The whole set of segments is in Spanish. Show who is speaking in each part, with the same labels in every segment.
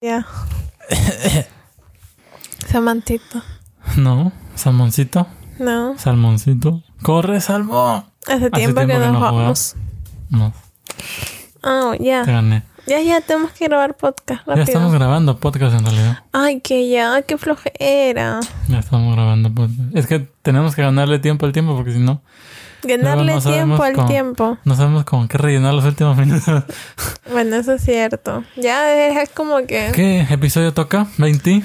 Speaker 1: Ya. Samantito.
Speaker 2: No, salmoncito,
Speaker 1: No.
Speaker 2: salmoncito. ¡Corre, salmón!
Speaker 1: Hace tiempo, que,
Speaker 2: tiempo que
Speaker 1: nos
Speaker 2: no
Speaker 1: vamos.
Speaker 2: No,
Speaker 1: Oh, ya.
Speaker 2: te gané.
Speaker 1: Ya, ya, tenemos que grabar podcast
Speaker 2: Ya
Speaker 1: rápido.
Speaker 2: estamos grabando podcast en realidad.
Speaker 1: Ay, que ya, qué flojera.
Speaker 2: Ya estamos grabando podcast. Es que tenemos que ganarle tiempo al tiempo porque si no,
Speaker 1: Ganarle
Speaker 2: no
Speaker 1: tiempo al tiempo.
Speaker 2: no sabemos con qué rellenar los últimos minutos.
Speaker 1: Bueno, eso es cierto. Ya es como que
Speaker 2: ¿Qué episodio toca? ¿23?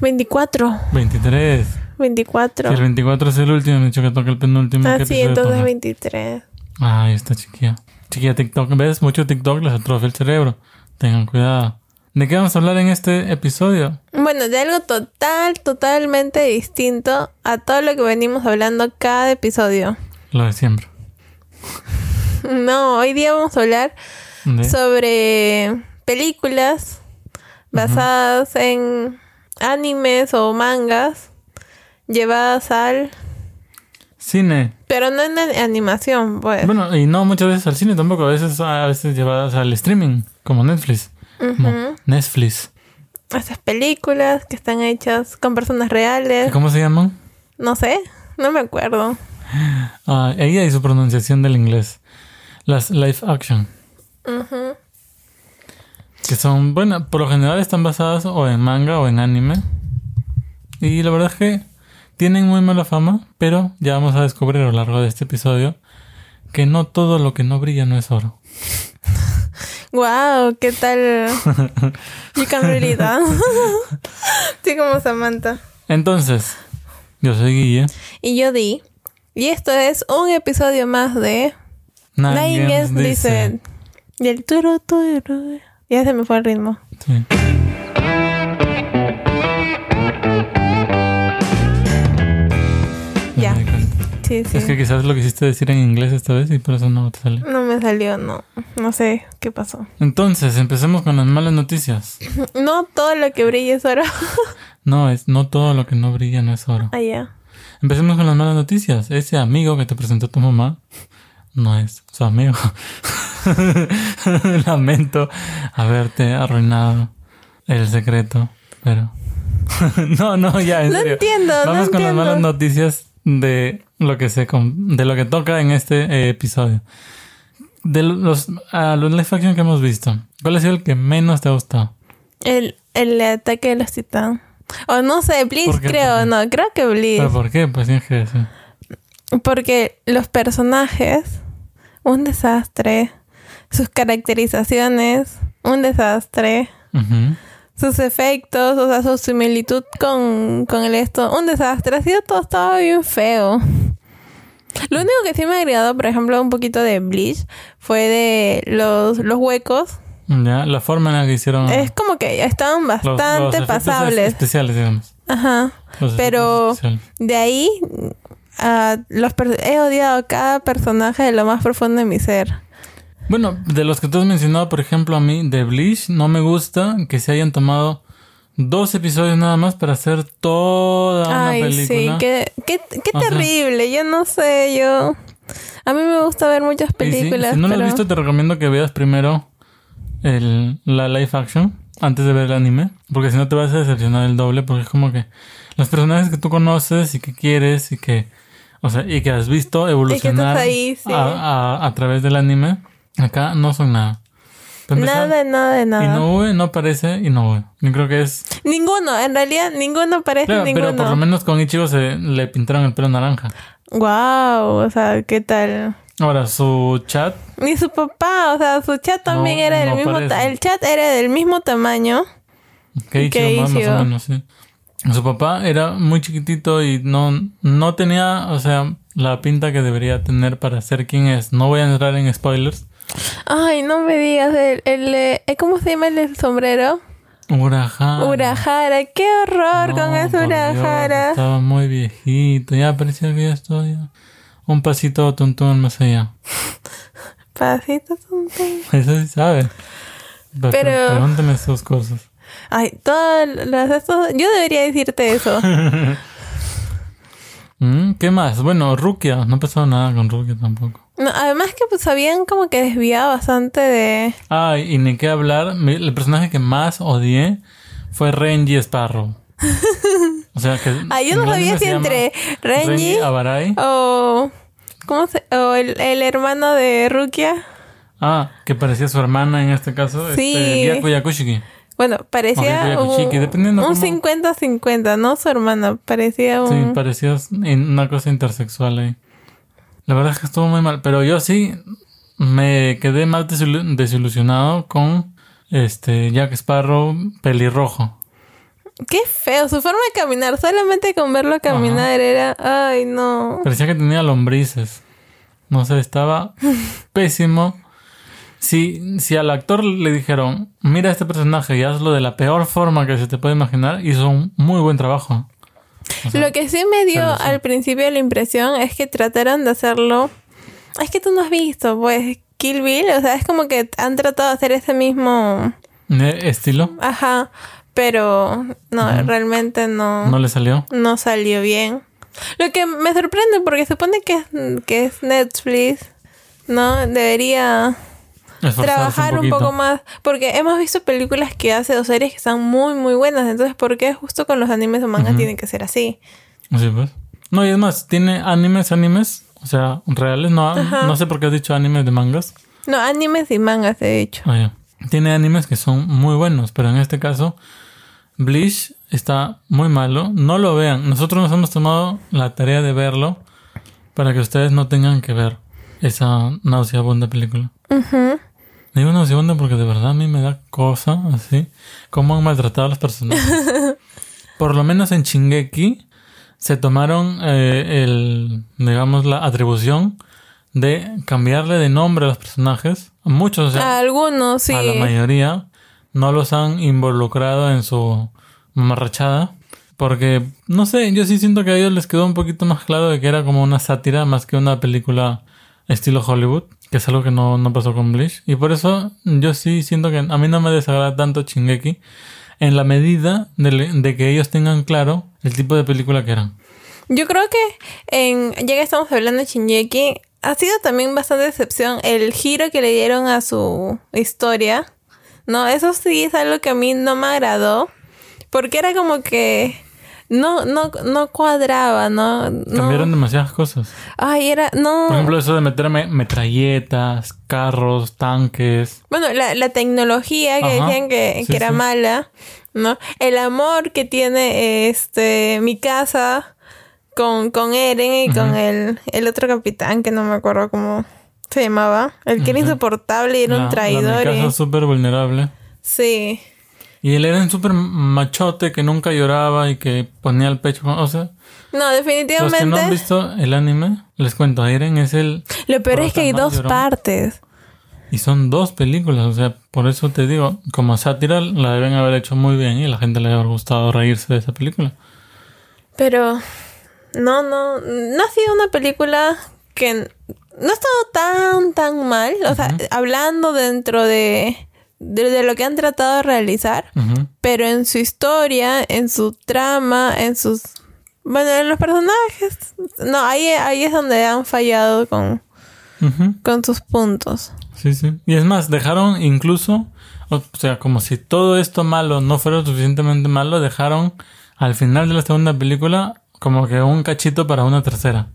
Speaker 1: 24.
Speaker 2: 23.
Speaker 1: 24.
Speaker 2: Si el 24 es el último, me he dicho que toca el penúltimo.
Speaker 1: Ah,
Speaker 2: ¿qué
Speaker 1: sí, entonces
Speaker 2: toca?
Speaker 1: 23.
Speaker 2: Ay, esta chiquilla. Chiquilla TikTok. ¿Ves? Mucho TikTok les atrofia el cerebro. Tengan cuidado. ¿De qué vamos a hablar en este episodio?
Speaker 1: Bueno, de algo total, totalmente distinto a todo lo que venimos hablando cada episodio.
Speaker 2: Lo de siempre.
Speaker 1: No, hoy día vamos a hablar
Speaker 2: ¿De?
Speaker 1: sobre películas basadas en animes o mangas llevadas al...
Speaker 2: Cine.
Speaker 1: Pero no en animación, pues.
Speaker 2: Bueno, y no muchas veces al cine tampoco. A veces, a veces llevadas al streaming, como Netflix. Netflix.
Speaker 1: Estas películas que están hechas con personas reales.
Speaker 2: ¿Cómo se llaman?
Speaker 1: No sé, no me acuerdo.
Speaker 2: Ah, ella y su pronunciación del inglés. Las live action.
Speaker 1: Ujú.
Speaker 2: Que son, bueno, por lo general están basadas o en manga o en anime. Y la verdad es que tienen muy mala fama, pero ya vamos a descubrir a lo largo de este episodio que no todo lo que no brilla no es oro.
Speaker 1: Wow, ¿qué tal? You can really dance. sí, como Samantha.
Speaker 2: Entonces, yo soy Guille.
Speaker 1: Y yo di. Y esto es un episodio más de
Speaker 2: Nine
Speaker 1: dice. Y el turu turu. Ya se me fue el ritmo.
Speaker 2: Sí.
Speaker 1: Sí, sí.
Speaker 2: Es que quizás lo quisiste decir en inglés esta vez y por eso no te salió.
Speaker 1: No me salió, no. No sé qué pasó.
Speaker 2: Entonces, empecemos con las malas noticias.
Speaker 1: No todo lo que brilla es oro.
Speaker 2: No, es no todo lo que no brilla no es oro.
Speaker 1: Allá.
Speaker 2: Empecemos con las malas noticias. Ese amigo que te presentó tu mamá no es su amigo. Lamento haberte arruinado el secreto, pero no, no, ya en
Speaker 1: No
Speaker 2: serio.
Speaker 1: entiendo, no
Speaker 2: Vamos con las malas noticias de lo que se de lo que toca en este eh, episodio. De los a los live action que hemos visto, ¿cuál ha sido el que menos te ha gustado?
Speaker 1: El, el ataque de los titanes. O no sé, Blitz creo, no, creo que Blitz.
Speaker 2: ¿Pero por qué? Pues tienes que decir.
Speaker 1: Porque los personajes, un desastre. Sus caracterizaciones, un desastre. Sus efectos, o sea, su similitud con, con el esto, un desastre. Ha sido todo, estaba bien feo. Lo único que sí me ha agradado, por ejemplo, un poquito de Bleach, fue de los, los huecos.
Speaker 2: Ya, la forma en la que hicieron
Speaker 1: Es como que estaban
Speaker 2: los- los
Speaker 1: bastante
Speaker 2: efectos
Speaker 1: pasables.
Speaker 2: especiales, digamos.
Speaker 1: Ajá.
Speaker 2: Los
Speaker 1: Pero-. De ahí, a los per- he odiado a cada personaje de lo más profundo de mi ser.
Speaker 2: Bueno, de los que tú has mencionado, por ejemplo, a mí, de Bleach, no me gusta que se hayan tomado dos episodios nada más para hacer toda una
Speaker 1: Ay,
Speaker 2: película.
Speaker 1: sí, qué, qué, qué
Speaker 2: sea-
Speaker 1: terrible. Yo no sé, yo... A mí me gusta ver muchas
Speaker 2: sí,
Speaker 1: películas,
Speaker 2: si no lo has visto, te recomiendo que veas primero el, la live action antes de ver el anime, porque si no te vas a decepcionar el doble, porque es como que los personajes que tú conoces y que quieres y que, o sea, y que has visto evolucionar
Speaker 1: ahí, sí.
Speaker 2: a, a- a través del anime, acá no son nada. Para empezar,
Speaker 1: Nada, nada de nada.
Speaker 2: Inoue no aparece Inoue. Yo creo que es...
Speaker 1: Ninguno, en realidad ninguno parece
Speaker 2: Claro, pero por lo
Speaker 1: ninguno.
Speaker 2: menos con Ichigo se le pintaron el pelo naranja.
Speaker 1: Wow, o sea, ¿qué tal?
Speaker 2: Ahora, su chat...
Speaker 1: Ni su papá, o sea, su chat también
Speaker 2: No,
Speaker 1: era del
Speaker 2: no
Speaker 1: mismo... el chat era del mismo tamaño.
Speaker 2: Que Ichigo, más, o menos, sí. Su papá era muy chiquitito y no, no tenía, o sea, la pinta que debería tener para ser quien es. No voy a entrar en spoilers.
Speaker 1: Ay, no me digas, el... el eh, ¿Cómo se llama el sombrero?
Speaker 2: Urahara.
Speaker 1: Urahara, qué horror
Speaker 2: No,
Speaker 1: con ese
Speaker 2: Dios,
Speaker 1: Urahara.
Speaker 2: estaba muy viejito. Ya parecía que ya estoy un pasito tuntún más allá.
Speaker 1: Pasito tontín.
Speaker 2: Eso sí sabe. Pero,
Speaker 1: Pero-
Speaker 2: pregúntame sus cosas.
Speaker 1: Ay, todas las estos... Yo debería decirte eso.
Speaker 2: Mm, ¿Qué más? Bueno, Rukia. No ha pasado nada con Rukia tampoco.
Speaker 1: No, además que pues habían como que desviado bastante de...
Speaker 2: Ah, y ni qué hablar. El personaje que más odié fue Renji Sparrow. O sea que.
Speaker 1: Ah, yo no sabía si entre Renji
Speaker 2: Abarai.
Speaker 1: o... ¿Cómo se...? O el, el hermano de Rukia.
Speaker 2: Ah, que parecía su hermana en este caso.
Speaker 1: Sí.
Speaker 2: Este, Byakuya Yakushiki.
Speaker 1: Bueno, parecía un
Speaker 2: cómo-
Speaker 1: 50-50, no su hermana. Parecía
Speaker 2: Sí,
Speaker 1: un...
Speaker 2: parecía en- una cosa intersexual ahí. La verdad es que estuvo muy mal. Pero yo sí me quedé más desilu- desilusionado con este Jack Sparrow pelirrojo.
Speaker 1: Qué feo, su forma de caminar. Solamente con verlo caminar era... Ay, no.
Speaker 2: Parecía que tenía lombrices. No sé, estaba pésimo. Si, si al actor le dijeron, mira este personaje y hazlo de la peor forma que se te puede imaginar, hizo un muy buen trabajo.
Speaker 1: Lo que sí me dio al principio la impresión es que trataron de hacerlo. Es que tú no has visto, pues, Kill Bill. O sea, es como que han tratado de hacer ese mismo.
Speaker 2: estilo,
Speaker 1: Ajá. Pero no, realmente no,
Speaker 2: no
Speaker 1: no.
Speaker 2: le salió.
Speaker 1: salió bien. Lo que me sorprende porque supone que es, que es Netflix. ¿No? Debería trabajar un, poco más. Porque hemos visto películas que hace o series que están muy, muy buenas. Entonces, ¿por qué justo con los animes o mangas
Speaker 2: Ujú.
Speaker 1: tiene que ser así?
Speaker 2: Sí, pues. No, y es más, tiene animes, animes, o sea, reales, no,
Speaker 1: Ajá.
Speaker 2: no sé por qué has dicho animes de mangas.
Speaker 1: No, animes y mangas, de hecho.
Speaker 2: Ah. Tiene animes que son muy buenos, pero en este caso, Bleach está muy malo. No lo vean. Nosotros nos hemos tomado la tarea de verlo para que ustedes no tengan que ver esa nauseabunda película.
Speaker 1: Ujú.
Speaker 2: Digo nauseabunda porque de verdad a mí me da cosa así. Cómo han maltratado a los personajes. Por lo menos en Shingeki se tomaron eh, el, digamos, la atribución de cambiarle de nombre a los personajes. Muchos, o sea,
Speaker 1: Algunos, sí.
Speaker 2: a la mayoría no los han involucrado en su mamarrachada. Porque, no sé, yo sí siento que a ellos les quedó un poquito más claro de que era como una sátira más que una película estilo Hollywood, que es algo que no, no pasó con Bleach. Y por eso yo sí siento que a mí no me desagrada tanto Shingeki en la medida de, de que ellos tengan claro el tipo de película que eran.
Speaker 1: Yo creo que en, ya que estamos hablando de Shinjeki, ha sido también bastante decepción el giro que le dieron a su historia. No, eso sí es algo que a mí no me agradó. Porque era como que no, no, no cuadraba, no, no.
Speaker 2: Cambiaron demasiadas cosas.
Speaker 1: Ay, era, no.
Speaker 2: Por ejemplo, eso de meter me- metralletas, carros, tanques.
Speaker 1: Bueno, la, la tecnología que
Speaker 2: Ajá.
Speaker 1: decían que,
Speaker 2: Sí,
Speaker 1: que era
Speaker 2: sí.
Speaker 1: mala, ¿no? El amor que tiene este mi casa con, con Eren y con el, el otro capitán que no me acuerdo cómo se llamaba. El que era insoportable y era
Speaker 2: La-
Speaker 1: un traidor.
Speaker 2: La
Speaker 1: y-
Speaker 2: casa súper vulnerable.
Speaker 1: Sí.
Speaker 2: Y él era un súper machote que nunca lloraba y que ponía el pecho. O sea,
Speaker 1: No,
Speaker 2: los que
Speaker 1: definitivamente.
Speaker 2: no han visto el anime, les cuento, Eren es el...
Speaker 1: Lo peor es que hay dos
Speaker 2: llorón.
Speaker 1: partes.
Speaker 2: Y son dos películas, o sea, por eso te digo, como sátira la deben haber hecho muy bien y a la gente le haber gustado reírse de esa película.
Speaker 1: Pero no, no, no ha sido una película que no ha estado tan, tan mal. O sea, hablando dentro de, de, de lo que han tratado de realizar, pero en su historia, en su trama, en sus... Bueno, en los personajes. No, ahí, ahí es donde han fallado con, con sus puntos.
Speaker 2: Sí, sí. Y es más, dejaron incluso, o sea, como si todo esto malo no fuera suficientemente malo, dejaron al final de la segunda película como que un cachito para una tercera.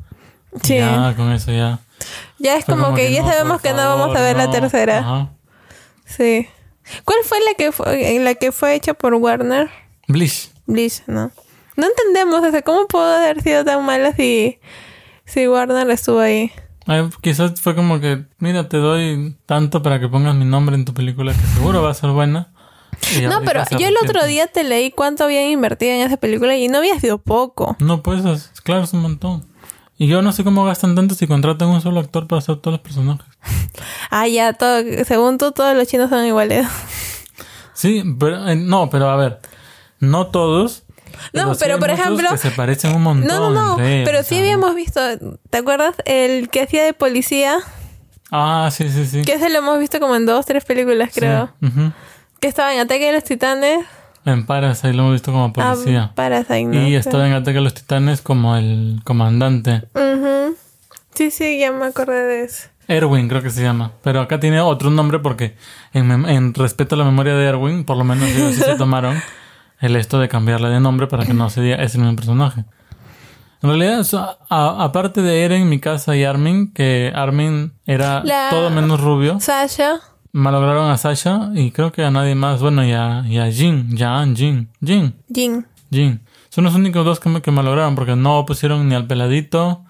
Speaker 1: Sí.
Speaker 2: Ya, con eso ya.
Speaker 1: Ya es como, que, ya
Speaker 2: no,
Speaker 1: sabemos que no vamos a ver la tercera.
Speaker 2: Ajá.
Speaker 1: Sí. ¿Cuál fue la que fue, la que fue hecha por Warner?
Speaker 2: Bleach.
Speaker 1: Bleach, ¿no? No entendemos, o sea, ¿cómo pudo haber sido tan mala si, si Warner estuvo ahí?
Speaker 2: Ay, quizás fue como que, mira, te doy tanto para que pongas mi nombre en tu película que seguro va a ser buena.
Speaker 1: No, pero yo el otro día te leí cuánto habían invertido en esa película y no había sido poco.
Speaker 2: No, pues, es- claro, es un montón. Y yo no sé cómo gastan tanto si contratan un solo actor para hacer todos los personajes.
Speaker 1: Ah, ya, todo, según tú, todos los chinos son iguales.
Speaker 2: Sí, pero, eh, no, pero a ver, no todos.
Speaker 1: No,
Speaker 2: sí
Speaker 1: pero por ejemplo-
Speaker 2: Que se parecen un montón.
Speaker 1: No, no, no, pero sí
Speaker 2: sea,
Speaker 1: habíamos visto, ¿te acuerdas? El que hacía de policía,
Speaker 2: Ah, sí, sí, sí.
Speaker 1: que ese lo hemos visto como en dos, tres películas, creo.
Speaker 2: Sí.
Speaker 1: Que estaba en Ataque de los Titanes.
Speaker 2: En Parasite lo hemos visto como policía.
Speaker 1: Ah, Parasite, ¿no?
Speaker 2: y estaba en Ataque a los Titanes como el comandante.
Speaker 1: Ujú. Sí, sí, ya me acordé de eso.
Speaker 2: Erwin creo que se llama. Pero acá tiene otro nombre porque en, en respeto a la memoria de Erwin, por lo menos ellos sí se tomaron el esto de cambiarle de nombre para que no se diga ese mismo personaje. En realidad, a- aparte de Eren, Mikasa y Armin, que Armin era
Speaker 1: La-
Speaker 2: todo menos rubio,
Speaker 1: Sasha.
Speaker 2: Malograron a Sasha y creo que a nadie más. Bueno, y a, y a Jin, Jan, Jin, Jin,
Speaker 1: Jin.
Speaker 2: Jin. Son los únicos dos que, me- que malograron porque no pusieron ni al peladito,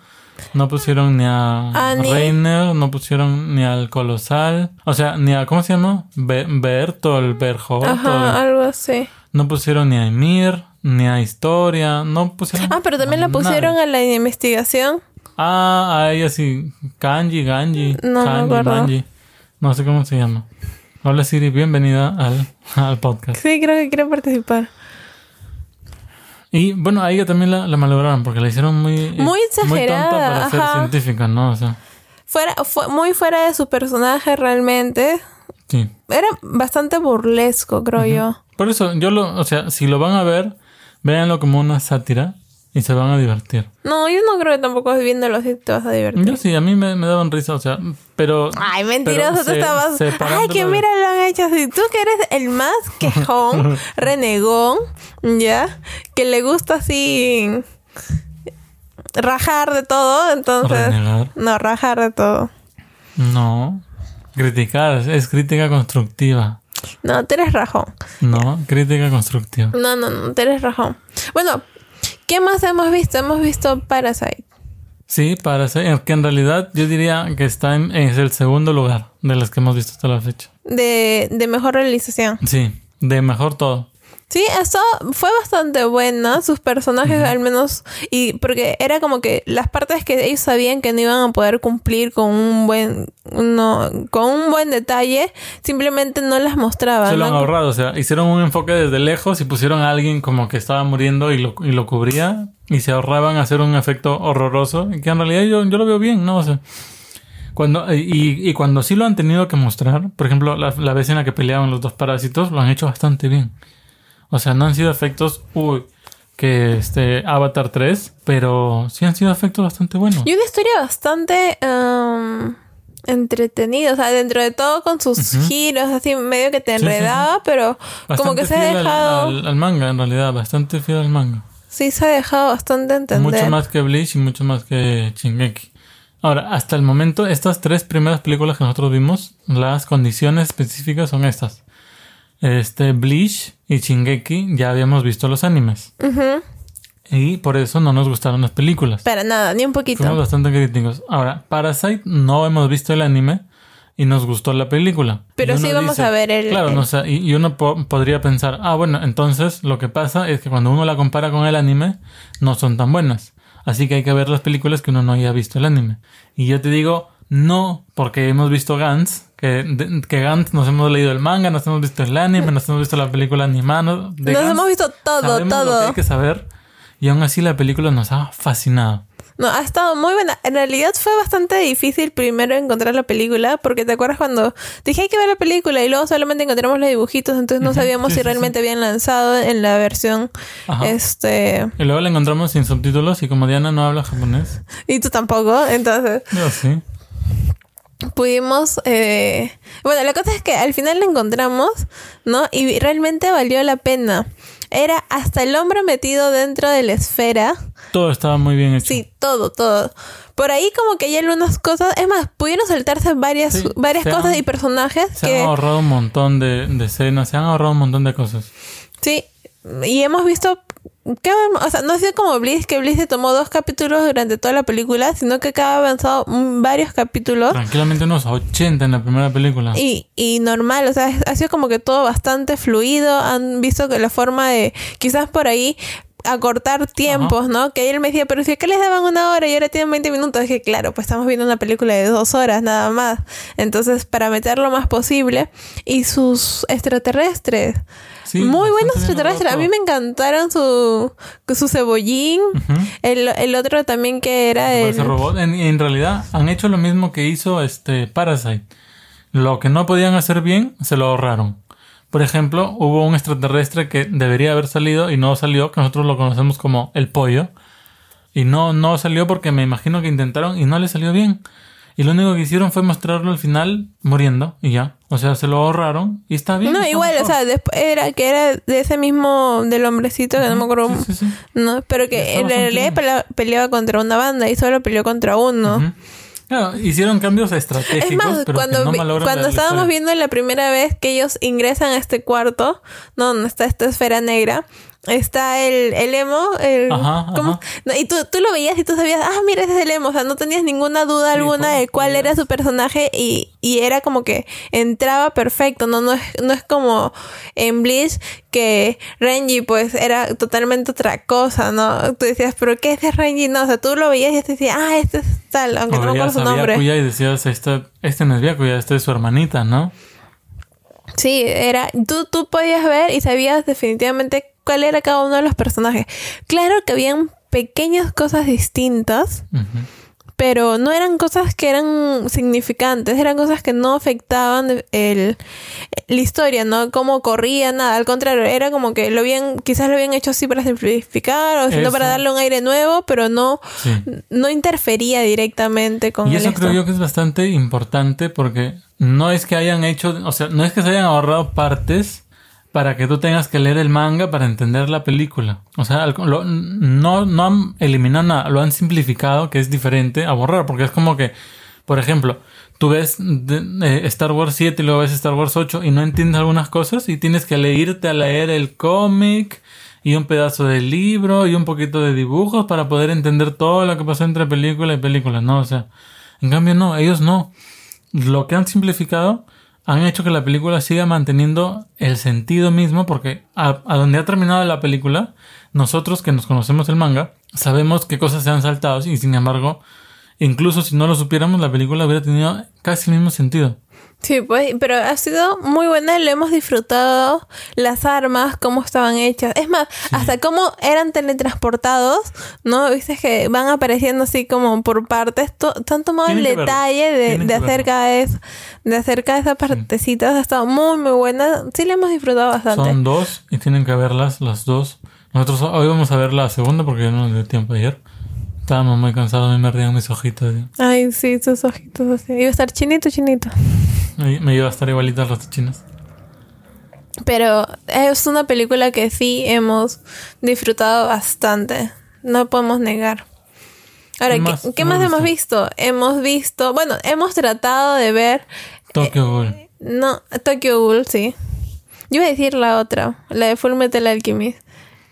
Speaker 2: no pusieron ni a
Speaker 1: Annie.
Speaker 2: Reiner, no pusieron ni al colosal, o sea, ni a, ¿cómo se llama? Be Bertolt, Berholt,
Speaker 1: Ajá, algo así.
Speaker 2: no pusieron ni a Emir, ni a Historia, no pusieron...
Speaker 1: Ah, pero también la
Speaker 2: nadie.
Speaker 1: pusieron a la investigación.
Speaker 2: Ah, a ella sí, Kanji, Ganji,
Speaker 1: No me
Speaker 2: Kanji,
Speaker 1: acuerdo.
Speaker 2: Manji, no sé cómo se llama. Hola Siri, bienvenida al, al podcast.
Speaker 1: Sí, creo que quiere participar.
Speaker 2: Y bueno, a ella también la, la malograron porque la hicieron muy...
Speaker 1: Muy exagerada,
Speaker 2: Muy tonta para ser científica, ¿no? O sea,
Speaker 1: Fuera, fue muy fuera de su personaje realmente.
Speaker 2: sí.
Speaker 1: Era bastante burlesco, creo yo.
Speaker 2: Por eso, yo lo... O sea, si lo van a ver, véanlo como una sátira y se van a divertir.
Speaker 1: No, yo no creo que tampoco viéndolo así te vas a divertir.
Speaker 2: Yo sí, a mí me, me daban risa, o sea, pero...
Speaker 1: Ay, mentiroso,
Speaker 2: pero
Speaker 1: tú
Speaker 2: se-
Speaker 1: estabas. Ay, que mira, lo han hecho así. Tú que eres el más quejón, renegón, ¿ya? Que le gusta así. rajar de todo, entonces.
Speaker 2: Renegar.
Speaker 1: No, rajar de todo.
Speaker 2: No. Criticar, es crítica constructiva.
Speaker 1: No, tú eres rajón.
Speaker 2: No, crítica constructiva.
Speaker 1: No, no, no, tú eres rajón. Bueno, ¿qué más hemos visto? Hemos visto Parasite.
Speaker 2: Sí, para ser, que en realidad yo diría que está en, es el segundo lugar de las que hemos visto hasta la fecha.
Speaker 1: De, de mejor realización.
Speaker 2: Sí, de mejor todo.
Speaker 1: Sí, eso fue bastante buena, sus personajes al menos, y porque era como que las partes que ellos sabían que no iban a poder cumplir con un buen, uno, con un buen detalle, simplemente no las mostraban.
Speaker 2: Se lo han
Speaker 1: ¿no?
Speaker 2: ahorrado, o sea, hicieron un enfoque desde lejos y pusieron a alguien como que estaba muriendo y lo, y lo cubría y se ahorraban hacer un efecto horroroso y que en realidad yo, yo lo veo bien, ¿no? O sea, cuando, y, y cuando sí lo han tenido que mostrar, por ejemplo, la, la vez en la que peleaban los dos parásitos, lo han hecho bastante bien. O sea, no han sido efectos, uy, que este Avatar 3, pero sí han sido efectos bastante buenos.
Speaker 1: Y una historia bastante um, entretenida, o sea, dentro de todo con sus giros, así medio que te
Speaker 2: Sí, sí, sí.
Speaker 1: enredaba, pero como que se ha
Speaker 2: al-
Speaker 1: dejado,
Speaker 2: al, al manga, en realidad, bastante fiel al manga.
Speaker 1: sí se ha dejado bastante entender.
Speaker 2: Mucho más que Bleach y mucho más que Shingeki. Ahora, hasta el momento, estas tres primeras películas que nosotros vimos, las condiciones específicas son estas. Este, Bleach y Shingeki ya habíamos visto los animes. Y por eso no nos gustaron las películas.
Speaker 1: Para nada, ni un poquito.
Speaker 2: Fuimos bastante críticos. Ahora, Parasite no hemos visto el anime y nos gustó la película.
Speaker 1: Pero sí vamos a ver el-
Speaker 2: Claro,
Speaker 1: el-
Speaker 2: no, o sea, y, y uno po- podría pensar, ah, bueno, entonces lo que pasa es que cuando uno la compara con el anime, no son tan buenas. Así que hay que ver las películas que uno no haya visto el anime. Y yo te digo, no, porque hemos visto Gantz, que, de- que Gantz nos hemos leído el manga, nos hemos visto el anime, nos hemos visto la película animada.
Speaker 1: Nos
Speaker 2: Gantz
Speaker 1: hemos visto todo,
Speaker 2: sabemos lo
Speaker 1: todo.
Speaker 2: que hay que saber. Y aún así la película nos ha fascinado.
Speaker 1: No, ha estado muy buena. En realidad fue bastante difícil primero encontrar la película, porque te acuerdas cuando dije hay que ver la película y luego solamente encontramos los dibujitos, entonces no sabíamos
Speaker 2: sí,
Speaker 1: si
Speaker 2: sí,
Speaker 1: realmente habían lanzado en la versión
Speaker 2: Ajá.
Speaker 1: este
Speaker 2: Y luego la encontramos sin subtítulos y como Diana no habla japonés.
Speaker 1: y tú tampoco, entonces
Speaker 2: Yo sí.
Speaker 1: Pudimos eh... bueno, la cosa es que al final la encontramos, ¿no? Y realmente valió la pena. Era hasta el hombro metido dentro de la esfera.
Speaker 2: Todo estaba muy bien hecho.
Speaker 1: Sí, todo, todo. Por ahí como que hay algunas cosas, es más, pudieron saltarse varias,
Speaker 2: Sí,
Speaker 1: varias cosas
Speaker 2: han-
Speaker 1: y personajes
Speaker 2: Se
Speaker 1: que
Speaker 2: han ahorrado un montón de, de escenas, se han ahorrado un montón de cosas.
Speaker 1: sí, y hemos visto que, o sea, no ha sido como Bliss, que Bliss se tomó dos capítulos durante toda la película, sino que acá ha avanzado varios capítulos.
Speaker 2: Tranquilamente unos 80 en la primera película.
Speaker 1: Y, y normal, o sea, ha sido como que todo bastante fluido. Han visto que la forma de, quizás por ahí, acortar tiempos, ¿no? Que él me decía, pero si acá les daban una hora y ahora tienen 20 minutos, dije, claro, pues estamos viendo una película de dos horas nada más. Entonces, para meter lo más posible. Y sus extraterrestres.
Speaker 2: Sí,
Speaker 1: Muy buenos extraterrestres. A mí me encantaron su, su cebollín. El, el otro también que era el...
Speaker 2: Ese robot. En, en realidad han hecho lo mismo que hizo este Parasite. Lo que no podían hacer bien, se lo ahorraron. Por ejemplo, hubo un extraterrestre que debería haber salido y no salió, que nosotros lo conocemos como el pollo. Y no, no salió porque me imagino que intentaron y no le salió bien. Y lo único que hicieron fue mostrarlo al final muriendo y ya. O sea, se lo ahorraron y está bien.
Speaker 1: No,
Speaker 2: está
Speaker 1: igual, o sea, después era que era de ese mismo del hombrecito que no me acuerdo.
Speaker 2: Sí, sí, sí.
Speaker 1: No, pero que en realidad pelea- peleaba contra una banda y solo peleó contra uno.
Speaker 2: Claro, hicieron cambios estratégicos,
Speaker 1: Es más,
Speaker 2: pero
Speaker 1: cuando,
Speaker 2: no
Speaker 1: cuando estábamos viendo la primera vez que ellos ingresan a este cuarto, ¿no? donde está esta esfera negra, está el, el emo, el,
Speaker 2: Ajá,
Speaker 1: ¿cómo?
Speaker 2: ajá.
Speaker 1: No, y tú, tú lo veías y tú sabías, ah, mira, ese es el emo, o sea, no tenías ninguna duda
Speaker 2: Sí,
Speaker 1: alguna
Speaker 2: ¿cómo
Speaker 1: de cuál era su personaje y, y era como que entraba perfecto, ¿no? No es, no es como en Bleach que Renji pues era totalmente otra cosa, ¿no? Tú decías, pero ¿qué es de Renji? No, o sea, tú lo veías y te decías, ah, este es tal, aunque
Speaker 2: O
Speaker 1: no me acuerdo su nombre.
Speaker 2: Byakuya y decías, este, este no es Byakuya, este es su hermanita, ¿no?
Speaker 1: Sí, era, tú, tú podías ver y sabías definitivamente cuál era cada uno de los personajes. Claro que habían pequeñas cosas distintas,
Speaker 2: Ujú.
Speaker 1: pero no eran cosas que eran significantes, eran cosas que no afectaban el, la historia, ¿no? Cómo corría, nada, al contrario, era como que lo habían, quizás lo habían hecho así para simplificar o sino para darle un aire nuevo, pero no,
Speaker 2: Sí.
Speaker 1: no interfería directamente con
Speaker 2: Y
Speaker 1: el
Speaker 2: eso
Speaker 1: esto.
Speaker 2: creo yo que es bastante importante porque no es que hayan hecho, o sea, no es que se hayan ahorrado partes para que tú tengas que leer el manga para entender la película. O sea, no, no han eliminado nada, lo han simplificado, que es diferente a borrar, porque es como que, por ejemplo, tú ves de- eh, Star Wars 7 y luego ves Star Wars 8 y no entiendes algunas cosas y tienes que leerte a leer el cómic y un pedazo del libro y un poquito de dibujos para poder entender todo lo que pasó entre película y película, ¿no? O sea, en cambio no, ellos no. Lo que han simplificado han hecho que la película siga manteniendo el sentido mismo porque a, donde ha terminado la película, nosotros que nos conocemos el manga, sabemos qué cosas se han saltado y sin embargo, incluso si no lo supiéramos, la película hubiera tenido casi el mismo sentido.
Speaker 1: Sí, pues, pero ha sido muy buena, lo hemos disfrutado, las armas, cómo estaban hechas, es más, hasta cómo eran teletransportados, ¿no? Viste que van apareciendo así como por partes, han tomado el detalle de, de acerca de eso, de acerca de esas partecitas, ha estado muy, muy buena, sí le hemos disfrutado bastante.
Speaker 2: Son dos y tienen que verlas las dos. Nosotros hoy vamos a ver la segunda porque ya no nos dio tiempo ayer. Estábamos muy cansados, me merdían mis ojitos. ¿sí?
Speaker 1: Ay, sí, sus ojitos así, iba a estar chinito, chinito.
Speaker 2: Me, me iba a estar igualita a los chinos.
Speaker 1: Pero es una película que sí hemos disfrutado bastante. No podemos negar. Ahora,
Speaker 2: ¿Qué
Speaker 1: ¿qué,
Speaker 2: más?
Speaker 1: qué
Speaker 2: ¿Qué
Speaker 1: más
Speaker 2: más
Speaker 1: hemos visto? Hemos visto, bueno, hemos tratado de ver,
Speaker 2: Tokyo Ghoul.
Speaker 1: no, Tokyo Ghoul, sí. Yo iba a decir la otra, la de Full Metal Alchemist.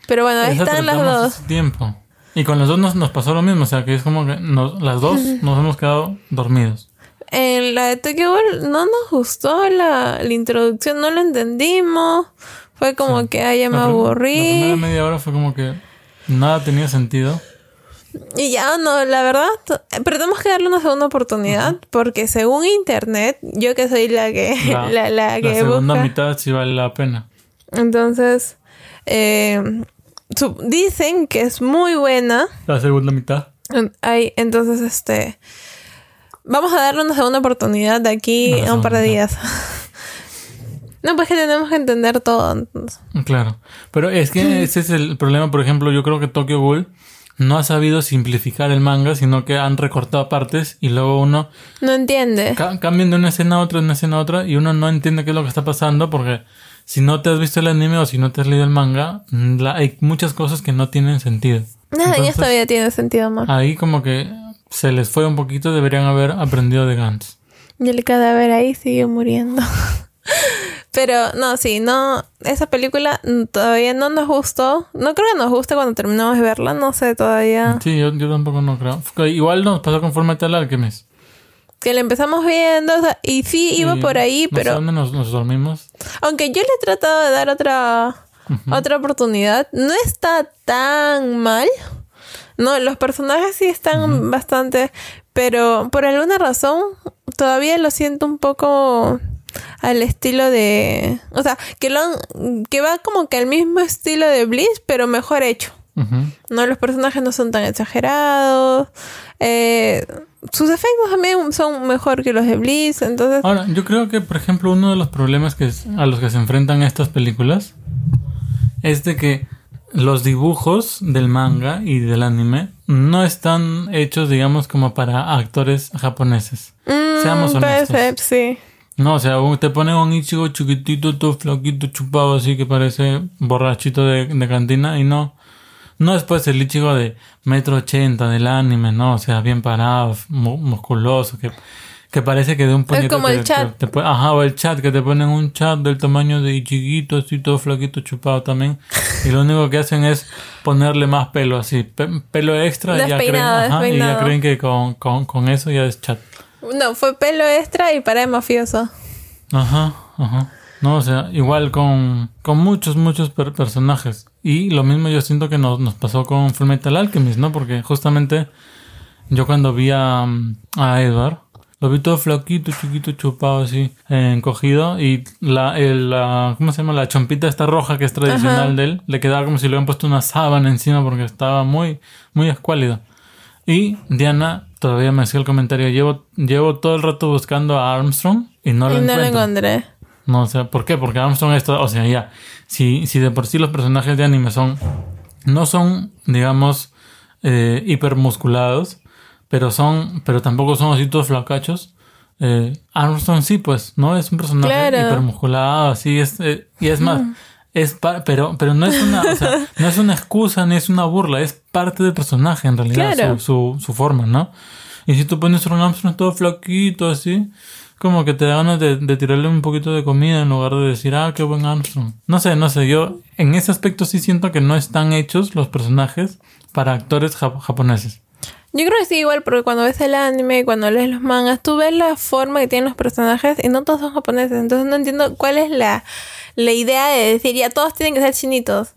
Speaker 1: Pero bueno, ahí están las dos.
Speaker 2: tiempo. Y con las dos nos, nos pasó lo mismo. O sea, que es como que nos- las dos nos hemos quedado dormidos.
Speaker 1: En la de Tokyo Ghoul no nos gustó la, la introducción, no la entendimos. Fue como que, ay, ya me
Speaker 2: prim- La
Speaker 1: aburrí.
Speaker 2: primera media hora fue como que nada tenía sentido.
Speaker 1: Y ya no, la verdad, pero tenemos que darle una segunda oportunidad porque según internet, yo que soy la que
Speaker 2: La,
Speaker 1: la, la que
Speaker 2: segunda
Speaker 1: busca,
Speaker 2: mitad sí vale la pena.
Speaker 1: entonces eh, dicen que es muy buena.
Speaker 2: La segunda mitad.
Speaker 1: Ay, entonces este vamos a darle una segunda oportunidad de aquí
Speaker 2: A
Speaker 1: un par de días. no, pues que tenemos que entender todo.
Speaker 2: Claro. Pero es que ese es el problema. Por ejemplo, yo creo que Tokyo Ghoul no ha sabido simplificar el manga, sino que han recortado partes y luego uno
Speaker 1: No entiende.
Speaker 2: ca- cambian de una escena a otra, de una escena a otra, y uno no entiende qué es lo que está pasando porque si no te has visto el anime o si no te has leído el manga, la- hay muchas cosas que no tienen sentido.
Speaker 1: Nada en esta vida tiene sentido, amor.
Speaker 2: Ahí como que se les fue un poquito, deberían haber aprendido de Gantz.
Speaker 1: Y el cadáver ahí sigue muriendo. Pero no, sí, no, esa película todavía no nos gustó. No creo que nos guste cuando terminamos de verla, no sé todavía.
Speaker 2: Sí, yo, yo tampoco no creo. Igual nos pasó con Fullmetal Alchemist.
Speaker 1: Que la empezamos viendo o sea, y sí iba por ahí,
Speaker 2: no sé
Speaker 1: pero
Speaker 2: dónde nos, nos dormimos.
Speaker 1: aunque yo le he tratado de dar otra, otra oportunidad, no está tan mal. No, los personajes sí están bastante, pero por alguna razón todavía lo siento un poco al estilo de, o sea, que lo han- que va como que al mismo estilo de Bliss, pero mejor hecho. No, los personajes no son tan exagerados. eh, sus efectos también son mejor que los de Bliss, entonces
Speaker 2: Ahora, yo creo que, por ejemplo, uno de los problemas que es- a los que se enfrentan estas películas es de que los dibujos del manga y del anime no están hechos, digamos, como para actores japoneses.
Speaker 1: Mm,
Speaker 2: Seamos
Speaker 1: puede
Speaker 2: honestos.
Speaker 1: ser, sí.
Speaker 2: No, o sea, te ponen un Ichigo chiquitito, todo flaquito, chupado, así que parece borrachito de, de cantina y no. No es pues el Ichigo de metro ochenta del anime, no, o sea, bien parado, mu- musculoso, que, que parece que de un puñetazo
Speaker 1: como el chat.
Speaker 2: te- te ajá, o el chat, que te ponen un chat del tamaño de Ichiguito, así todo flaquito, chupado también. Y lo único que hacen es ponerle más pelo, así, pe- pelo extra, y ya creen, ajá, y ya creen que con, con, con eso ya es chat.
Speaker 1: No, fue pelo extra y para de mafioso.
Speaker 2: Ajá, ajá. No, o sea, igual con, con muchos, muchos per- personajes. Y lo mismo yo siento que nos, nos pasó con Fullmetal Alchemist, ¿no? Porque justamente yo cuando vi a, a Edward, lo vi todo flaquito, chiquito, chupado así, eh, encogido. Y la, el, la, ¿cómo se llama? La chompita esta roja que es tradicional
Speaker 1: Ajá.
Speaker 2: de él, le quedaba como si le hubieran puesto una sábana encima porque estaba muy, muy escuálido. Y Diana todavía me hacía el comentario, llevo, llevo todo el rato buscando a Armstrong y no lo
Speaker 1: y no lo
Speaker 2: encuentro.
Speaker 1: encontré.
Speaker 2: No, o sea, ¿por qué? Porque Armstrong es todo, o sea, ya, si, si de por sí los personajes de anime son, no son, digamos, eh, hipermusculados, pero son, pero tampoco son así todos flacachos. Eh, Armstrong sí, pues, ¿no? Es un personaje
Speaker 1: Claro.
Speaker 2: hipermusculado, así es, eh, y es más, es pa- pero, pero no es una, o sea, no es una excusa ni es una burla, es parte del personaje en realidad,
Speaker 1: Claro.
Speaker 2: su, su, su forma, ¿no? Y si tú pones a un Armstrong todo flaquito así, como que te da ganas de, de tirarle un poquito de comida en lugar de decir, ah, qué buen Armstrong. No sé, no sé, yo en ese aspecto sí siento que no están hechos los personajes para actores jap- japoneses.
Speaker 1: Yo creo que sí, igual, porque cuando ves el anime, cuando lees los mangas, tú ves la forma que tienen los personajes y no todos son japoneses. Entonces no entiendo cuál es la, la idea de decir, ya todos tienen que ser chinitos.